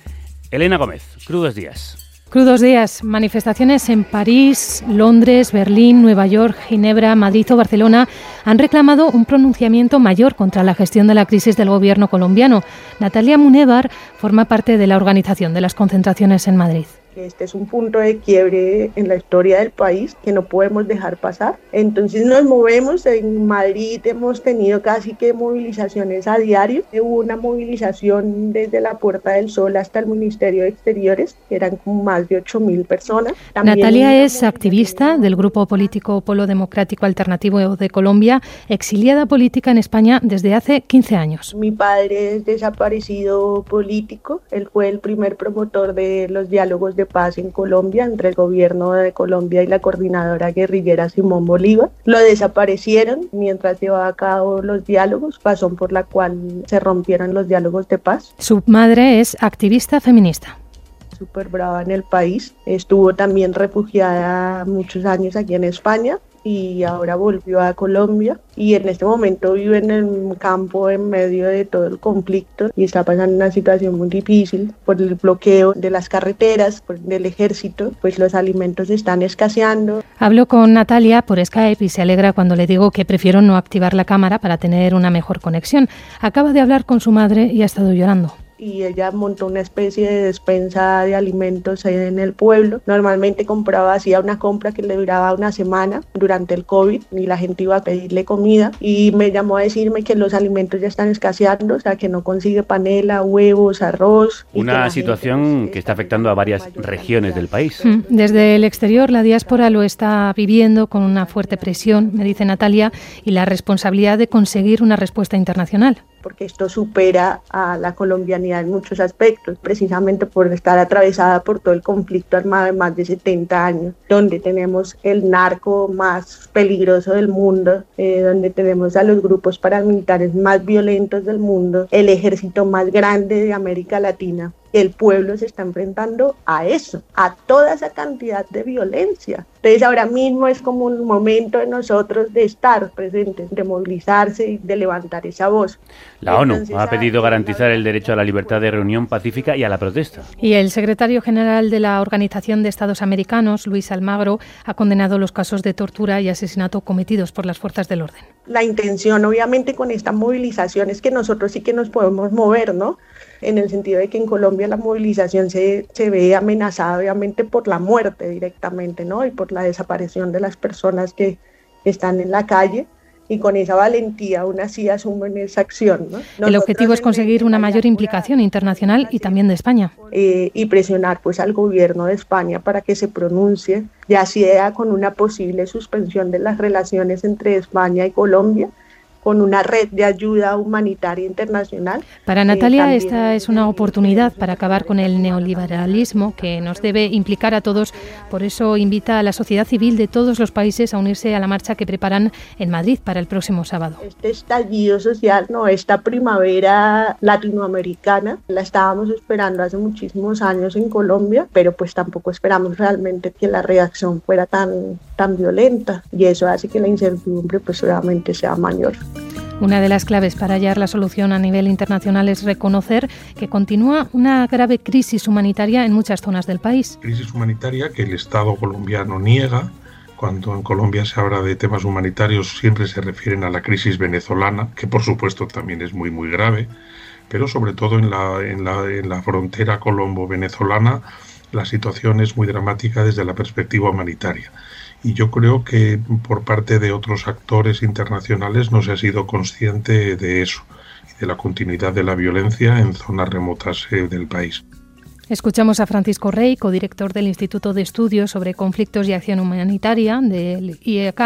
Elena Gómez, crudos días. Crudos días, manifestaciones en París, Londres, Berlín, Nueva York, Ginebra, Madrid o Barcelona han reclamado un pronunciamiento mayor contra la gestión de la crisis del gobierno colombiano. Natalia Munevar forma parte de la organización de las concentraciones en Madrid este es un punto de quiebre en la historia del país que no podemos dejar pasar. Entonces nos movemos, en Madrid hemos tenido casi que movilizaciones a diario. Hubo una movilización desde la Puerta del Sol hasta el Ministerio de Exteriores, que eran como más de 8.000 personas. Natalia es activista del grupo político Polo Democrático Alternativo de Colombia, exiliada política en España desde hace 15 años. Mi padre es desaparecido político, él fue el primer promotor de los diálogos de paz en Colombia entre el gobierno de Colombia y la coordinadora guerrillera Simón Bolívar. Lo desaparecieron mientras llevaba a cabo los diálogos, razón por la cual se rompieron los diálogos de paz. Su madre es activista feminista súper brava en el país. Estuvo también refugiada muchos años aquí en España y ahora volvió a Colombia y en este momento vive en el campo en medio de todo el conflicto y está pasando una situación muy difícil por el bloqueo de las carreteras, por el ejército, pues los alimentos están escaseando. Hablo con Natalia por Skype y se alegra cuando le digo que prefiero no activar la cámara para tener una mejor conexión. Acaba de hablar con su madre y ha estado llorando. Y ella montó una especie de despensa de alimentos en el pueblo. Normalmente compraba, hacía una compra que le duraba una semana durante el COVID y la gente iba a pedirle comida y me llamó a decirme que los alimentos ya están escaseando, o sea que no consigue panela, huevos, arroz. Una situación pues, que está afectando a varias regiones del país. Mm, desde el exterior la diáspora lo está viviendo con una fuerte presión, me dice Natalia, y la responsabilidad de conseguir una respuesta internacional porque esto supera a la colombianidad en muchos aspectos, precisamente por estar atravesada por todo el conflicto armado de más de 70 años, donde tenemos el narco más peligroso del mundo, eh, donde tenemos a los grupos paramilitares más violentos del mundo, el ejército más grande de América Latina el pueblo se está enfrentando a eso, a toda esa cantidad de violencia. Entonces ahora mismo es como un momento de nosotros de estar presentes, de movilizarse y de levantar esa voz. La ONU ha pedido garantizar el derecho a la libertad de reunión pacífica y a la protesta. Y el secretario general de la Organización de Estados Americanos, Luis Almagro, ha condenado los casos de tortura y asesinato cometidos por las fuerzas del orden. La intención, obviamente, con esta movilización es que nosotros sí que nos podemos mover, ¿no? en el sentido de que en Colombia la movilización se, se ve amenazada obviamente por la muerte directamente, ¿no? Y por la desaparición de las personas que están en la calle y con esa valentía aún así asumen esa acción. ¿no? el objetivo es conseguir una mayor implicación internacional y también de España. Eh, y presionar pues al gobierno de España para que se pronuncie, ya sea con una posible suspensión de las relaciones entre España y Colombia con una red de ayuda humanitaria internacional. Para Natalia, esta es una oportunidad para acabar con el neoliberalismo que nos debe implicar a todos. Por eso invita a la sociedad civil de todos los países a unirse a la marcha que preparan en Madrid para el próximo sábado. Este estallido social, no, esta primavera latinoamericana, la estábamos esperando hace muchísimos años en Colombia, pero pues tampoco esperamos realmente que la reacción fuera tan, tan violenta y eso hace que la incertidumbre pues obviamente sea mayor. Una de las claves para hallar la solución a nivel internacional es reconocer que continúa una grave crisis humanitaria en muchas zonas del país. Crisis humanitaria que el Estado colombiano niega. Cuando en Colombia se habla de temas humanitarios siempre se refieren a la crisis venezolana, que por supuesto también es muy muy grave, pero sobre todo en la, en la, en la frontera colombo-venezolana la situación es muy dramática desde la perspectiva humanitaria y yo creo que por parte de otros actores internacionales no se ha sido consciente de eso y de la continuidad de la violencia en zonas remotas eh, del país. Escuchamos a Francisco Rey, codirector del Instituto de Estudios sobre Conflictos y Acción Humanitaria del IEK,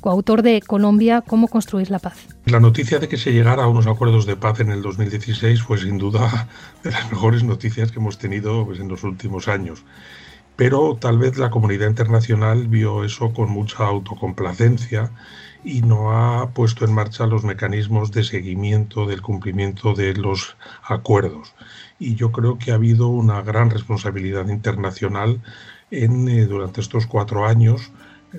coautor de Colombia, cómo construir la paz. La noticia de que se llegara a unos acuerdos de paz en el 2016 fue sin duda [LAUGHS] de las mejores noticias que hemos tenido pues, en los últimos años pero tal vez la comunidad internacional vio eso con mucha autocomplacencia y no ha puesto en marcha los mecanismos de seguimiento del cumplimiento de los acuerdos. Y yo creo que ha habido una gran responsabilidad internacional en, eh, durante estos cuatro años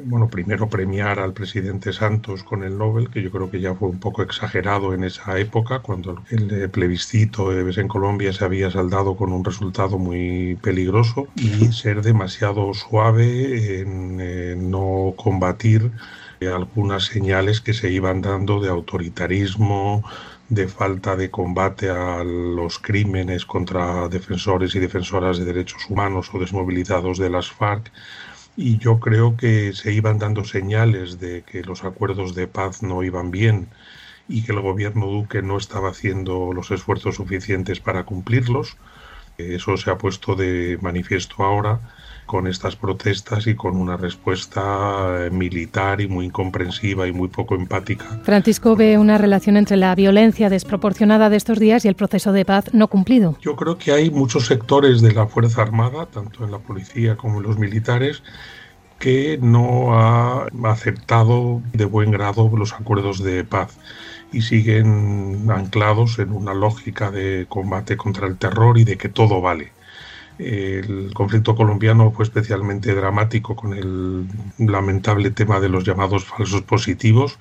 bueno, primero premiar al presidente Santos con el Nobel, que yo creo que ya fue un poco exagerado en esa época, cuando el plebiscito en Colombia se había saldado con un resultado muy peligroso, y ser demasiado suave en no combatir algunas señales que se iban dando de autoritarismo, de falta de combate a los crímenes contra defensores y defensoras de derechos humanos o desmovilizados de las FARC y yo creo que se iban dando señales de que los acuerdos de paz no iban bien y que el gobierno Duque no estaba haciendo los esfuerzos suficientes para cumplirlos. Eso se ha puesto de manifiesto ahora con estas protestas y con una respuesta eh, militar y muy incomprensiva y muy poco empática. Francisco ve una relación entre la violencia desproporcionada de estos días y el proceso de paz no cumplido. Yo creo que hay muchos sectores de la Fuerza Armada, tanto en la policía como en los militares, que no ha aceptado de buen grado los acuerdos de paz y siguen anclados en una lógica de combate contra el terror y de que todo vale. El conflicto colombiano fue especialmente dramático con el lamentable tema de los llamados falsos positivos,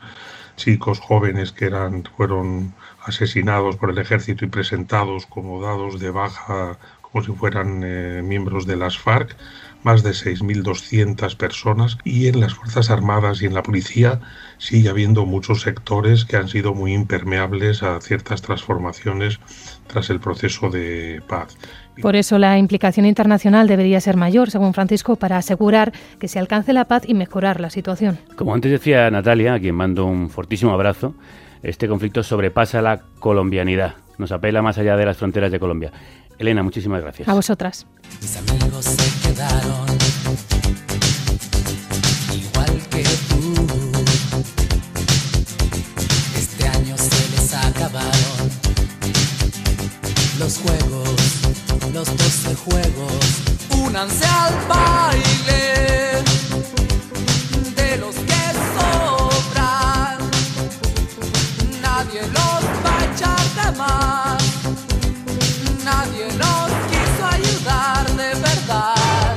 chicos jóvenes que eran, fueron asesinados por el ejército y presentados como dados de baja como si fueran eh, miembros de las FARC, más de 6.200 personas y en las Fuerzas Armadas y en la policía sigue habiendo muchos sectores que han sido muy impermeables a ciertas transformaciones tras el proceso de paz. Por eso la implicación internacional debería ser mayor, según Francisco, para asegurar que se alcance la paz y mejorar la situación. Como antes decía Natalia, a quien mando un fortísimo abrazo, este conflicto sobrepasa la colombianidad, nos apela más allá de las fronteras de Colombia. Elena, muchísimas gracias. A vosotras. Mis amigos se quedaron igual que tú. Este año se les acabaron los juegos, juegos. Únanse al baile de los que sobran. Nadie los va a echar de más. Nadie los quiso ayudar de verdad.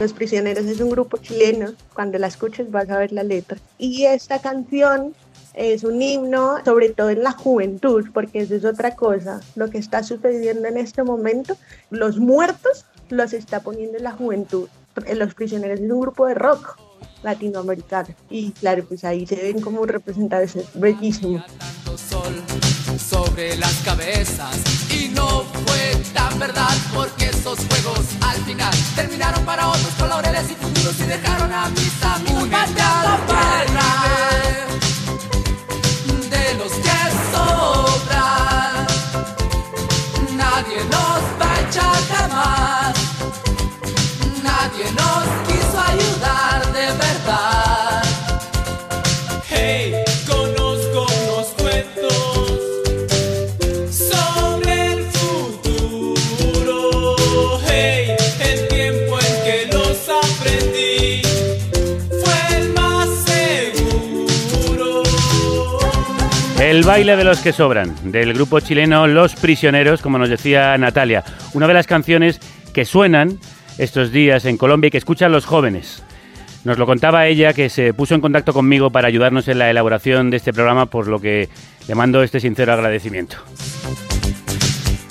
Los Prisioneros es un grupo chileno, cuando la escuches vas a ver la letra. Y esta canción es un himno, sobre todo en la juventud, porque eso es otra cosa. Lo que está sucediendo en este momento, los muertos los está poniendo en la juventud. Los Prisioneros es un grupo de rock latinoamericano. Y claro, pues ahí se ven como representados, es bellísimo. sobre las cabezas y no fue tan verdad porque esos juegos al final terminaron para otros con laureles y futuros y dejaron a mis amigos Únete nos va a echar jamás nadie nos quiso ayudar de verdad El baile de los que sobran, del grupo chileno Los Prisioneros, como nos decía Natalia. Una de las canciones que suenan estos días en Colombia y que escuchan los jóvenes. Nos lo contaba ella que se puso en contacto conmigo para ayudarnos en la elaboración de este programa, por lo que le mando este sincero agradecimiento.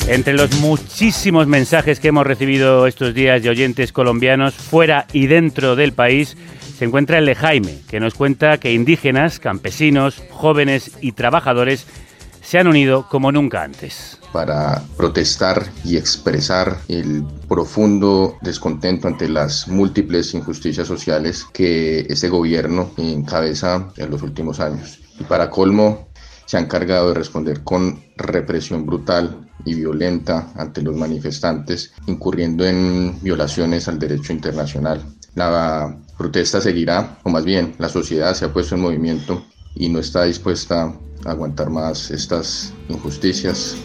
Entre los muchísimos mensajes que hemos recibido estos días de oyentes colombianos fuera y dentro del país, se encuentra el de Jaime, que nos cuenta que indígenas, campesinos, jóvenes y trabajadores se han unido como nunca antes. para protestar y expresar el profundo descontento ante las múltiples injusticias sociales que este gobierno encabeza en los últimos años. Y para colmo, se han encargado de responder con represión brutal y violenta ante los manifestantes, incurriendo en violaciones al derecho internacional. La protesta seguirá, o más bien la sociedad se ha puesto en movimiento y no está dispuesta a aguantar más estas injusticias.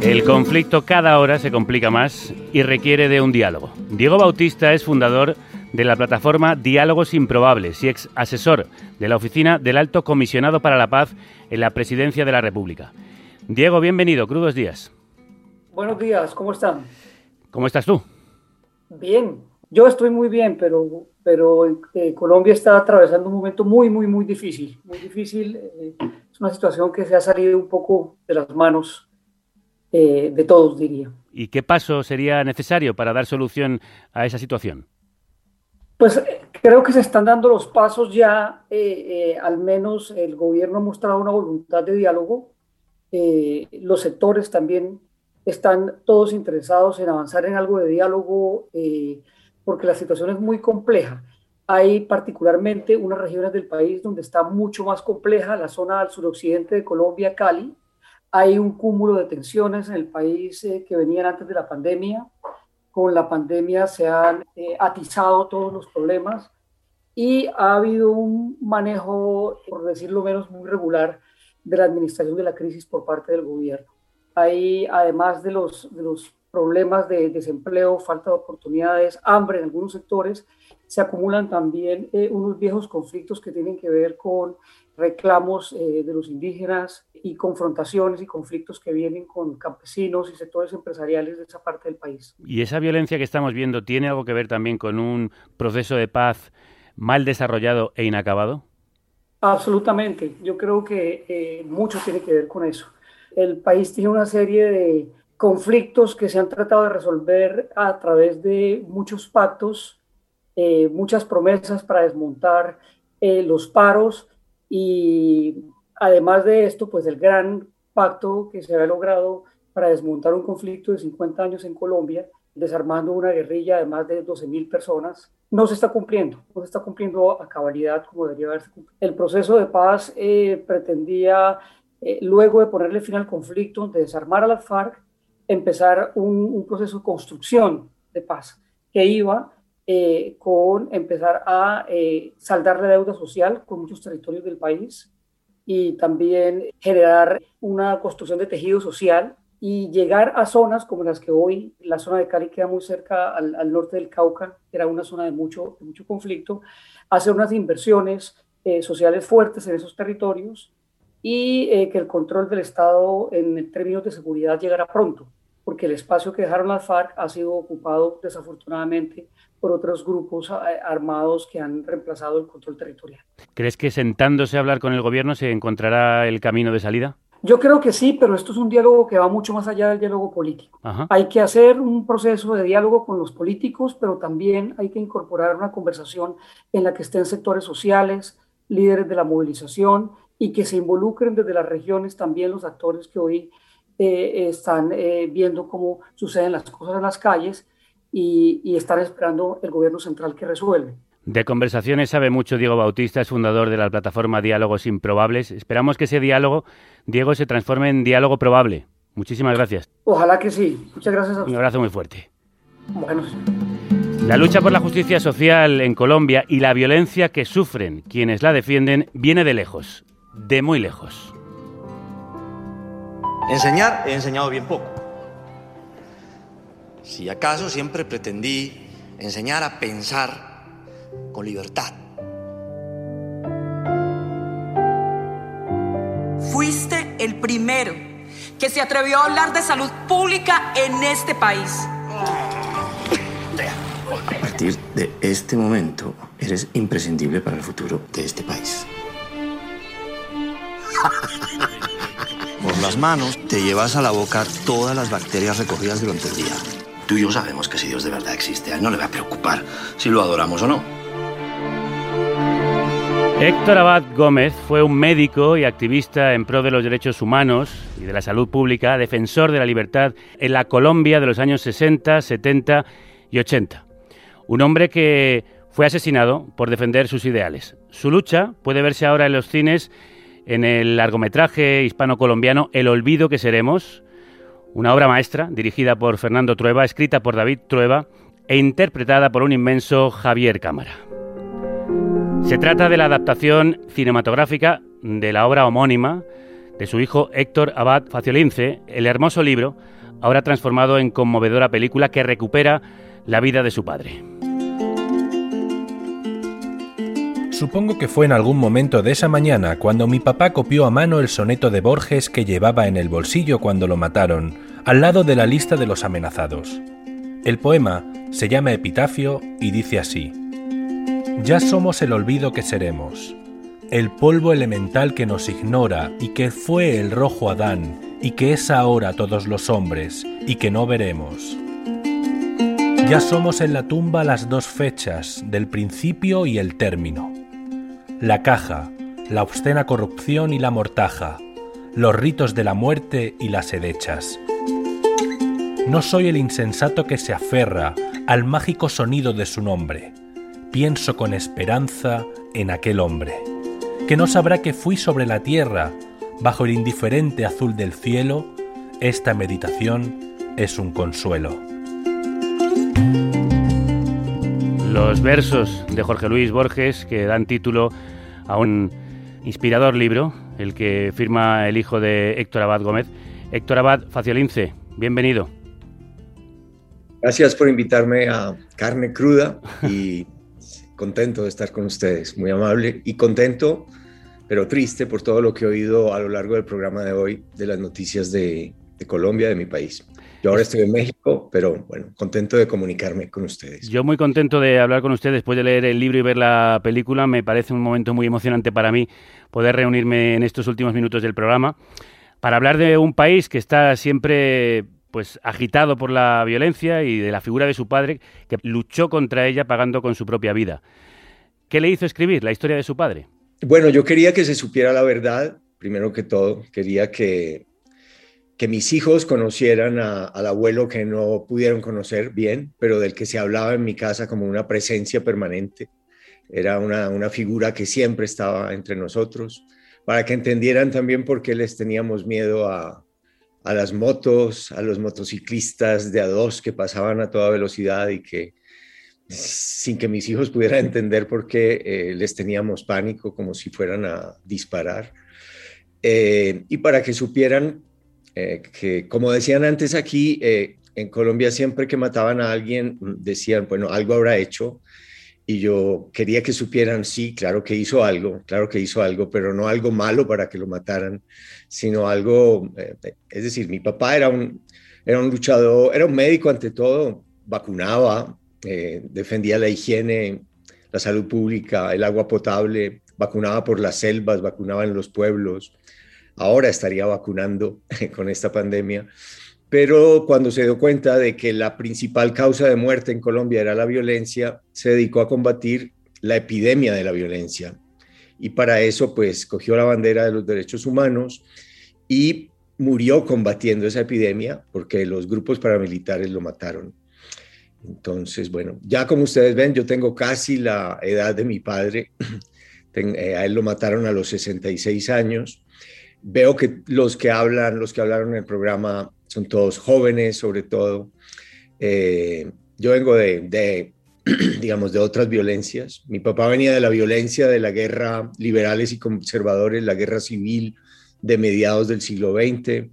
El conflicto cada hora se complica más y requiere de un diálogo. Diego Bautista es fundador de la plataforma Diálogos Improbables y ex asesor de la Oficina del Alto Comisionado para la Paz en la Presidencia de la República. Diego, bienvenido, crudos días. Buenos días, ¿cómo están? ¿Cómo estás tú? Bien, yo estoy muy bien, pero, pero eh, Colombia está atravesando un momento muy, muy, muy difícil. Muy difícil. eh, es una situación que se ha salido un poco de las manos eh, de todos, diría. ¿Y qué paso sería necesario para dar solución a esa situación? Pues creo que se están dando los pasos ya, al menos el gobierno ha mostrado una voluntad de diálogo, los sectores también están todos interesados en avanzar en algo de diálogo, eh, porque la situación es muy compleja. Hay particularmente unas regiones del país donde está mucho más compleja, la zona al suroccidente de Colombia, Cali. Hay un cúmulo de tensiones en el país eh, que venían antes de la pandemia. Con la pandemia se han eh, atizado todos los problemas y ha habido un manejo, por decirlo menos, muy regular de la administración de la crisis por parte del gobierno. Hay, además de los, de los problemas de desempleo, falta de oportunidades, hambre en algunos sectores, se acumulan también eh, unos viejos conflictos que tienen que ver con reclamos eh, de los indígenas y confrontaciones y conflictos que vienen con campesinos y sectores empresariales de esa parte del país. ¿Y esa violencia que estamos viendo tiene algo que ver también con un proceso de paz mal desarrollado e inacabado? Absolutamente, yo creo que eh, mucho tiene que ver con eso. El país tiene una serie de conflictos que se han tratado de resolver a través de muchos pactos, eh, muchas promesas para desmontar eh, los paros y además de esto, pues el gran pacto que se había logrado para desmontar un conflicto de 50 años en Colombia, desarmando una guerrilla de más de 12.000 personas, no se está cumpliendo, no se está cumpliendo a cabalidad como debería haberse cumplido. El proceso de paz eh, pretendía, eh, luego de ponerle fin al conflicto, de desarmar a las FARC, empezar un, proceso de construcción de paz que iba eh, con empezar a saldar la deuda social con muchos territorios del país y también generar una construcción de tejido social y llegar a zonas como las que hoy, la zona de Cali queda muy cerca al, norte del Cauca, que era una zona de mucho, mucho conflicto, hacer unas inversiones eh, sociales fuertes en esos territorios y eh, que el control del Estado en términos de seguridad llegara pronto, porque el espacio que dejaron las FARC ha sido ocupado desafortunadamente por otros grupos eh, armados que han reemplazado el control territorial. ¿Crees que sentándose a hablar con el gobierno se encontrará el camino de salida? Yo creo que sí, pero esto es un diálogo que va mucho más allá del diálogo político. Hay que hacer un proceso de diálogo con los políticos, pero también hay que incorporar una conversación en la que estén sectores sociales, líderes de la movilización y que se involucren desde las regiones también los actores que hoy eh, están eh, viendo cómo suceden las cosas en las calles y, y están esperando el gobierno central que resuelve. De conversaciones sabe mucho Diego Bautista, es fundador de la plataforma Diálogos Improbables. Esperamos que ese diálogo, Diego, se transforme en diálogo probable. Muchísimas gracias. Ojalá que sí. Muchas gracias a Un abrazo muy fuerte. Bueno. La lucha por la justicia social en Colombia y la violencia que sufren quienes la defienden viene de lejos, de muy lejos. Enseñar he enseñado bien poco. Si acaso siempre pretendí enseñar a pensar con libertad. Fuiste el primero que se atrevió a hablar de salud pública en este país. A partir de este momento, eres imprescindible para el futuro de este país. Por las manos te llevas a la boca todas las bacterias recogidas durante el día. Tú y yo sabemos que si Dios de verdad existe, a él no le va a preocupar si lo adoramos o no. Héctor Abad Gómez fue un médico y activista en pro de los derechos humanos y de la salud pública, defensor de la libertad en la Colombia de los años 60, 70 y 80. Un hombre que fue asesinado por defender sus ideales. Su lucha puede verse ahora en los cines en el largometraje hispano-colombiano El olvido que seremos, una obra maestra dirigida por Fernando Trueba, escrita por David Trueba e interpretada por un inmenso Javier Cámara. Se trata de la adaptación cinematográfica de la obra homónima de su hijo Héctor Abad Faciolince, el hermoso libro, ahora transformado en conmovedora película que recupera la vida de su padre. Supongo que fue en algún momento de esa mañana cuando mi papá copió a mano el soneto de Borges que llevaba en el bolsillo cuando lo mataron, al lado de la lista de los amenazados. El poema se llama Epitafio y dice así. Ya somos el olvido que seremos, el polvo elemental que nos ignora y que fue el rojo Adán y que es ahora todos los hombres y que no veremos. Ya somos en la tumba las dos fechas del principio y el término. La caja, la obscena corrupción y la mortaja, los ritos de la muerte y las hedechas. No soy el insensato que se aferra al mágico sonido de su nombre pienso con esperanza en aquel hombre, que no sabrá que fui sobre la tierra, bajo el indiferente azul del cielo, esta meditación es un consuelo. Los versos de Jorge Luis Borges que dan título a un inspirador libro, el que firma el hijo de Héctor Abad Gómez. Héctor Abad Faciolince, bienvenido. Gracias por invitarme a Carne Cruda y [LAUGHS] contento de estar con ustedes, muy amable y contento, pero triste por todo lo que he oído a lo largo del programa de hoy de las noticias de, Colombia, de mi país. Yo ahora estoy en México, pero bueno, contento de comunicarme con ustedes. Yo muy contento de hablar con ustedes después de leer el libro y ver la película. Me parece un momento muy emocionante para mí poder reunirme en estos últimos minutos del programa Para hablar de un país que está siempre pues agitado por la violencia y de la figura de su padre que luchó contra ella pagando con su propia vida. ¿Qué le hizo escribir la historia de su padre? Bueno, yo quería que se supiera la verdad, primero que todo, quería que, que mis hijos conocieran al abuelo que no pudieron conocer bien, pero del que se hablaba en mi casa como una presencia permanente. Era una, una figura que siempre estaba entre nosotros, para que entendieran también por qué les teníamos miedo a, a las motos, a los motociclistas de a dos que pasaban a toda velocidad y que sin que mis hijos pudieran entender por qué eh, les teníamos pánico como si fueran a disparar. Eh, y para que supieran eh, que, como decían antes aquí, en Colombia siempre que mataban a alguien decían, bueno, algo habrá hecho. Y yo quería que supieran, sí, claro que hizo algo, claro que hizo algo, pero no algo malo para que lo mataran, sino algo, eh, es decir, mi papá era un, era un luchador, era un médico ante todo, vacunaba, eh, defendía la higiene, la salud pública, el agua potable, vacunaba por las selvas, vacunaba en los pueblos, ahora estaría vacunando [LAUGHS] con esta pandemia. Pero cuando se dio cuenta de que la principal causa de muerte en Colombia era la violencia, se dedicó a combatir la epidemia de la violencia y para eso pues cogió la bandera de los derechos humanos y murió combatiendo esa epidemia porque los grupos paramilitares lo mataron. Entonces, bueno, ya como ustedes ven, yo tengo casi la edad de mi padre. [CLEARS THROAT] Eh, a él lo mataron a los 66 años. Veo que los que hablan, los que hablaron en el programa son todos jóvenes, sobre todo. Eh, yo vengo de, de [CLEARS THROAT] digamos, de otras violencias. Mi papá venía de la violencia de la guerra liberales y conservadores, la guerra civil de mediados del siglo XX.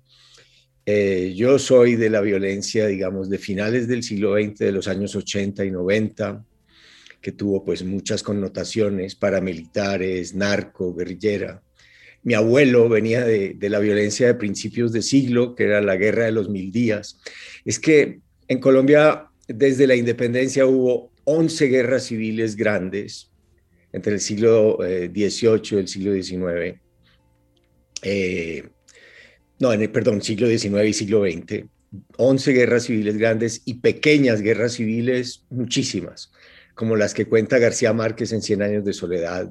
Eh, yo soy de la violencia, digamos, de finales del siglo XX, de los años 80 y 90, que tuvo pues muchas connotaciones paramilitares, narco, guerrillera. Mi abuelo venía de, la violencia de principios de siglo, que era la guerra de los mil días. Es que en Colombia, desde la independencia hubo 11 guerras civiles grandes entre el siglo XVIII y el siglo XIX. Eh, no, en el, perdón, siglo XIX y siglo XX. 11 guerras civiles grandes y pequeñas guerras civiles, muchísimas, como las que cuenta García Márquez en Cien años de soledad,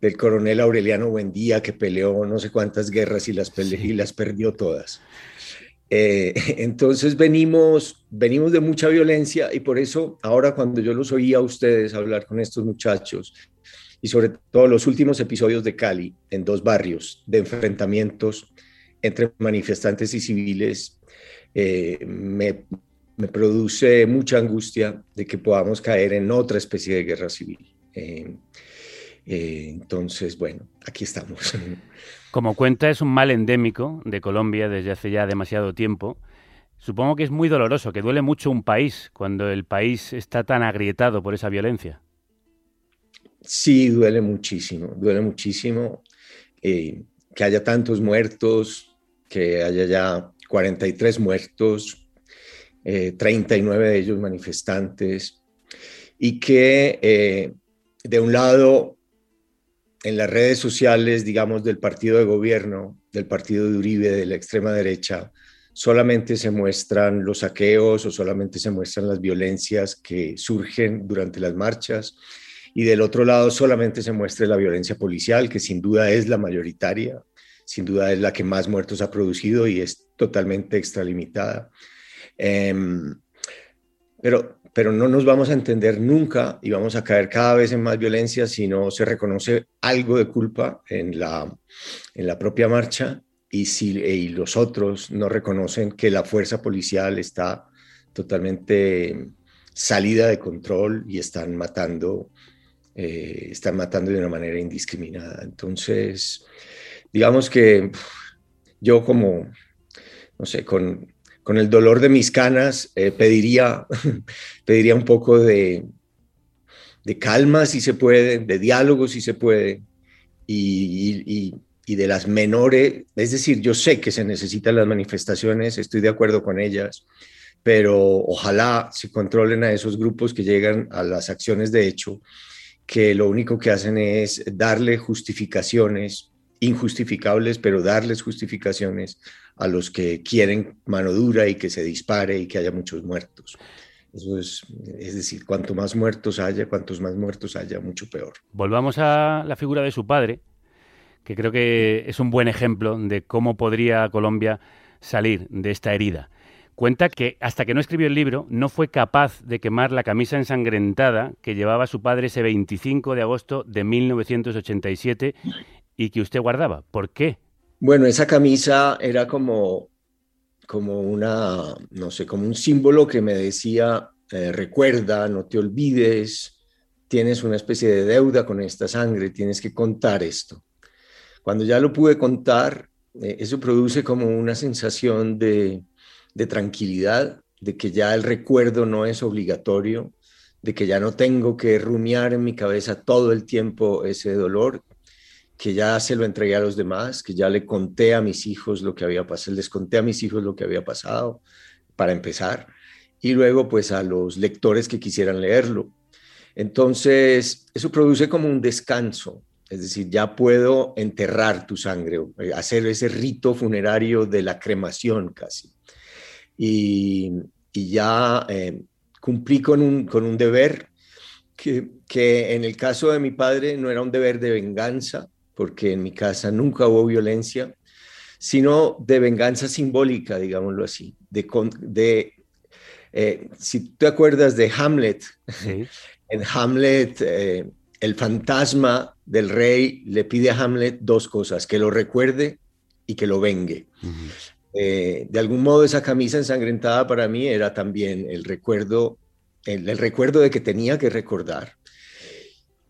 del coronel Aureliano Buendía que peleó no sé cuántas guerras y las, y las perdió todas. Eh, [LAUGHS] entonces venimos, venimos de mucha violencia y por eso ahora cuando yo los oía a ustedes hablar con estos muchachos y sobre todo los últimos episodios de Cali en dos barrios de enfrentamientos entre manifestantes y civiles, eh, me, me, produce mucha angustia de que podamos caer en otra especie de guerra civil. Eh, entonces, bueno, aquí estamos. [LAUGHS] Como cuenta, es un mal endémico de Colombia desde hace ya demasiado tiempo. Supongo que es muy doloroso, que duele mucho un país cuando el país está tan agrietado por esa violencia. Sí, duele muchísimo, duele muchísimo eh, que haya tantos muertos, que haya ya 43 muertos, 39 eh, de ellos manifestantes, y que eh, de un lado en las redes sociales, digamos, del partido de gobierno, del partido de Uribe, de la extrema derecha, solamente se muestran los saqueos o solamente se muestran las violencias que surgen durante las marchas. Y del otro lado solamente se muestra la violencia policial, que sin duda es la mayoritaria, sin duda es la que más muertos ha producido y es totalmente extralimitada. Eh, pero pero no nos vamos a entender nunca y vamos a caer cada vez en más violencia si no se reconoce algo de culpa en la, en la propia marcha y si y los otros no reconocen que la fuerza policial está totalmente salida de control y están matando, eh, están matando de una manera indiscriminada. Entonces, digamos que yo como, no sé, con, con el dolor de mis canas, eh, pediría, [LAUGHS] pediría un poco de, de calma si se puede, de diálogo si se puede, y, de las menores, es decir, yo sé que se necesitan las manifestaciones, estoy de acuerdo con ellas, pero ojalá se controlen a esos grupos que llegan a las acciones. De hecho, que lo único que hacen es darle justificaciones injustificables, pero darles justificaciones a los que quieren mano dura y que se dispare y que haya muchos muertos. Eso es, es decir, cuanto más muertos haya, cuantos más muertos haya, mucho peor. Volvamos a la figura de su padre, que creo que es un buen ejemplo de cómo podría Colombia salir de esta herida. Cuenta que hasta que no escribió el libro no fue capaz de quemar la camisa ensangrentada que llevaba su padre ese 25 de agosto de 1987 y que usted guardaba. ¿Por qué? Bueno, esa camisa era como, como una, no sé, como un símbolo que me decía, eh, recuerda, no te olvides, tienes una especie de deuda con esta sangre, tienes que contar esto. Cuando ya lo pude contar, eh, eso produce como una sensación de, de tranquilidad, de que ya el recuerdo no es obligatorio, de que ya no tengo que rumiar en mi cabeza todo el tiempo ese dolor, que ya se lo entregué a los demás, que ya le conté a mis hijos lo que había pasado, les conté a mis hijos lo que había pasado, para empezar, y luego pues a los lectores que quisieran leerlo. Entonces, eso produce como un descanso, es decir, ya puedo enterrar tu sangre, hacer ese rito funerario de la cremación casi y, ya eh, cumplí con un, con un deber que, que, en el caso de mi padre no era un deber de venganza, porque en mi casa nunca hubo violencia, sino de venganza simbólica, digámoslo así, de, de eh, si te acuerdas de Hamlet, [LAUGHS] en Hamlet eh, el fantasma del rey le pide a Hamlet dos cosas, que lo recuerde y que lo vengue. Eh, de algún modo esa camisa ensangrentada para mí era también el recuerdo, el, recuerdo de que tenía que recordar.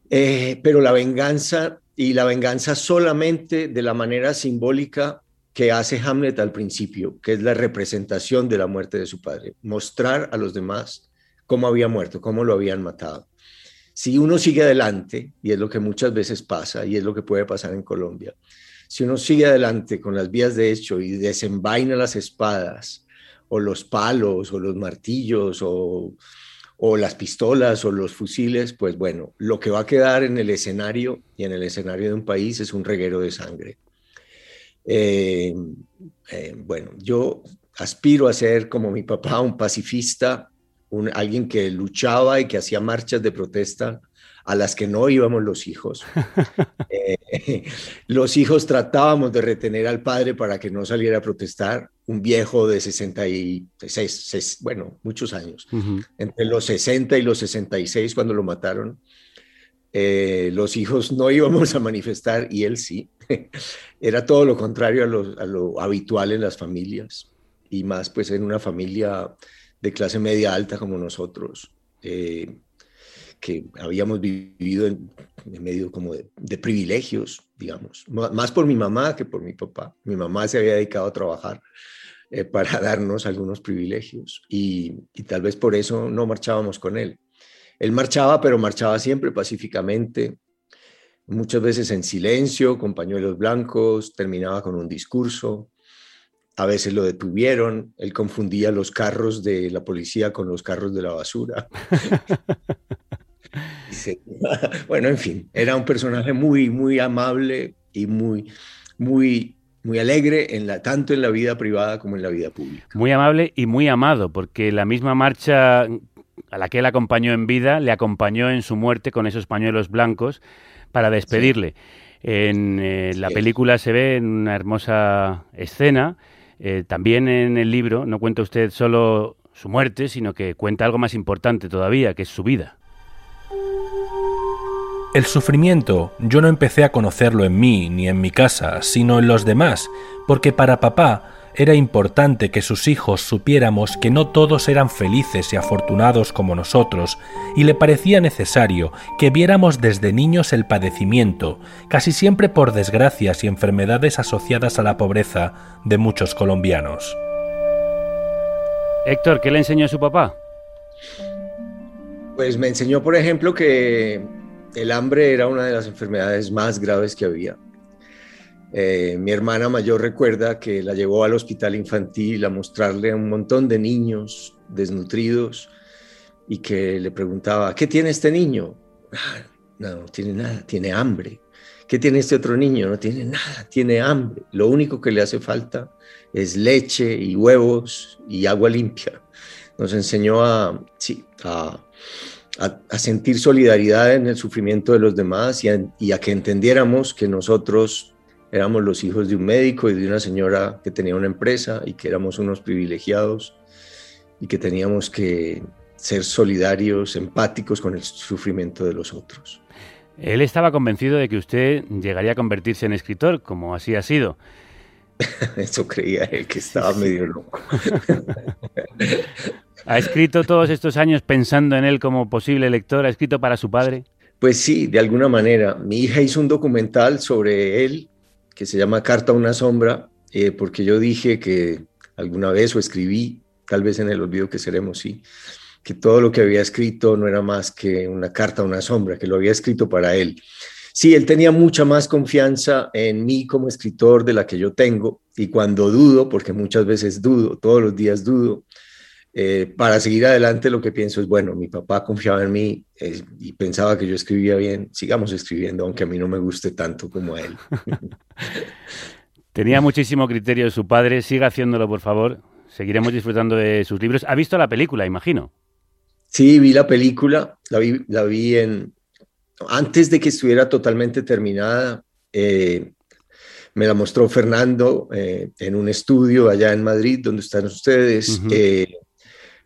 Pero la venganza y la venganza solamente de la manera simbólica que hace Hamlet al principio, que es la representación de la muerte de su padre, mostrar a los demás cómo había muerto, cómo lo habían matado. Si uno sigue adelante, y es lo que muchas veces pasa, y es lo que puede pasar en Colombia, si uno sigue adelante con las vías de hecho y desenvaina las espadas o los palos o los martillos o, las pistolas o los fusiles, pues bueno, lo que va a quedar en el escenario y en el escenario de un país es un reguero de sangre. Eh, eh, bueno, yo aspiro a ser como mi papá, un pacifista, un, alguien que luchaba y que hacía marchas de protesta a las que no íbamos los hijos. [LAUGHS] Eh, los hijos tratábamos de retener al padre para que no saliera a protestar, un viejo de 66, bueno, muchos años, entre los 60 y los 66 cuando lo mataron. Eh, los hijos no íbamos a manifestar y él sí. [LAUGHS] Era todo lo contrario a lo, habitual en las familias y más pues en una familia de clase media alta como nosotros. Eh, que habíamos vivido en, medio como de, privilegios, digamos, más por mi mamá que por mi papá. Mi mamá se había dedicado a trabajar eh, [LAUGHS] para darnos algunos privilegios y, tal vez por eso no marchábamos con él. Él marchaba, pero marchaba siempre pacíficamente, muchas veces en silencio, con pañuelos blancos, terminaba con un discurso. A veces lo detuvieron, él confundía los carros de la policía con los carros de la basura. [LAUGHS] [LAUGHS] bueno, en fin, era un personaje muy, muy amable y muy, muy, muy alegre en la, tanto en la vida privada como en la vida pública. Muy amable y muy amado, porque la misma marcha a la que él acompañó en vida le acompañó en su muerte con esos pañuelos blancos para despedirle. En eh, la película se ve en una hermosa escena. Eh, también en el libro no cuenta usted solo su muerte, sino que cuenta algo más importante todavía, que es su vida. El sufrimiento yo no empecé a conocerlo en mí ni en mi casa, sino en los demás, porque para papá era importante que sus hijos supiéramos que no todos eran felices y afortunados como nosotros, y le parecía necesario que viéramos desde niños el padecimiento, casi siempre por desgracias y enfermedades asociadas a la pobreza de muchos colombianos. Héctor, ¿qué le enseñó a su papá? Pues me enseñó, por ejemplo, que el hambre era una de las enfermedades más graves que había. Eh, mi hermana mayor recuerda que la llevó al hospital infantil a mostrarle a un montón de niños desnutridos y que le preguntaba, ¿qué tiene este niño? Ah, no, no tiene nada, tiene hambre. ¿Qué tiene este otro niño? No tiene nada, tiene hambre. Lo único que le hace falta es leche y huevos y agua limpia. Nos enseñó a, sí, a, a, sentir solidaridad en el sufrimiento de los demás y a, que entendiéramos que nosotros éramos los hijos de un médico y de una señora que tenía una empresa y que éramos unos privilegiados y que teníamos que ser solidarios, empáticos con el sufrimiento de los otros. Él estaba convencido de que usted llegaría a convertirse en escritor, como así ha sido. [LAUGHS] Eso creía él, que estaba medio loco. [LAUGHS] ¿Ha escrito todos estos años pensando en él como posible lector? ¿Ha escrito para su padre? Pues sí, de alguna manera. Mi hija hizo un documental sobre él que se llama Carta a una sombra, eh, porque yo dije que alguna vez o escribí, tal vez en el olvido que seremos, sí, que todo lo que había escrito no era más que una carta a una sombra, que lo había escrito para él. Sí, él tenía mucha más confianza en mí como escritor de la que yo tengo y cuando dudo, porque muchas veces dudo, todos los días dudo, eh, para seguir adelante lo que pienso es, bueno, mi papá confiaba en mí eh, y pensaba que yo escribía bien, sigamos escribiendo, aunque a mí no me guste tanto como a él. [LAUGHS] Tenía muchísimo criterio su padre, siga haciéndolo por favor, seguiremos disfrutando de sus libros. ¿Ha visto la película, imagino? Sí, vi la película, la vi, la vi en, antes de que estuviera totalmente terminada, eh, me la mostró Fernando eh, en un estudio allá en Madrid, donde están ustedes. Eh,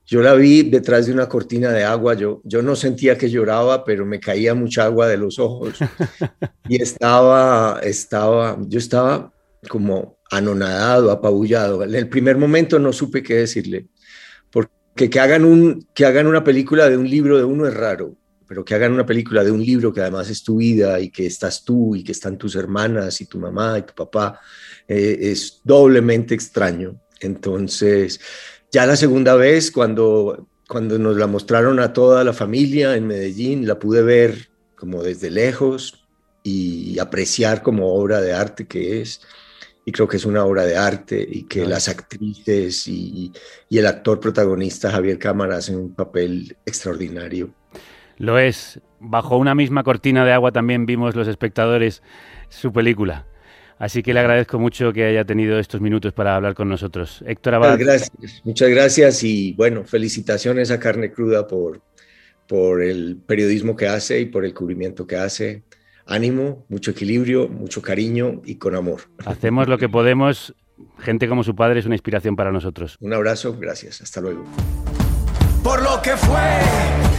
yo la vi detrás de una cortina de agua, yo, yo no sentía que lloraba, pero me caía mucha agua de los ojos [LAUGHS] y estaba, estaba, yo estaba como anonadado, apabullado. En el primer momento no supe qué decirle que, que, hagan un, que hagan una película de un libro de uno es raro, pero que hagan una película de un libro que además es tu vida y que estás tú y que están tus hermanas y tu mamá y tu papá, eh, es doblemente extraño. Entonces, ya la segunda vez, cuando, cuando nos la mostraron a toda la familia en Medellín, la pude ver como desde lejos y apreciar como obra de arte que es y creo que es una obra de arte y que las actrices y, y, el actor protagonista Javier Cámara hacen un papel extraordinario. Lo es. Bajo una misma cortina de agua también vimos los espectadores su película. Así que le agradezco mucho que haya tenido estos minutos para hablar con nosotros. Héctor Abad. Muchas gracias, muchas gracias y bueno, felicitaciones a Carne Cruda por, por el periodismo que hace y por el cubrimiento que hace ánimo, mucho equilibrio, mucho cariño y con amor. Hacemos lo que podemos. Gente como su padre es una inspiración para nosotros. Un abrazo, gracias, hasta luego. Por lo que fue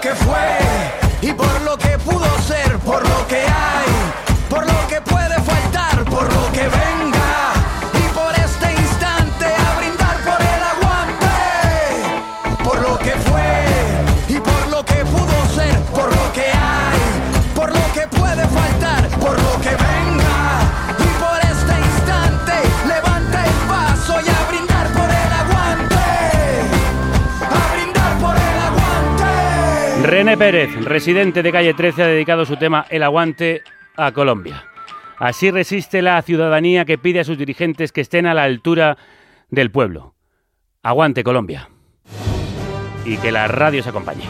Que fue y por lo que pudo ser, René Pérez, residente de calle 13, ha dedicado su tema El aguante a Colombia. Así resiste la ciudadanía que pide a sus dirigentes que estén a la altura del pueblo. Aguante Colombia. Y que la radio se acompañe.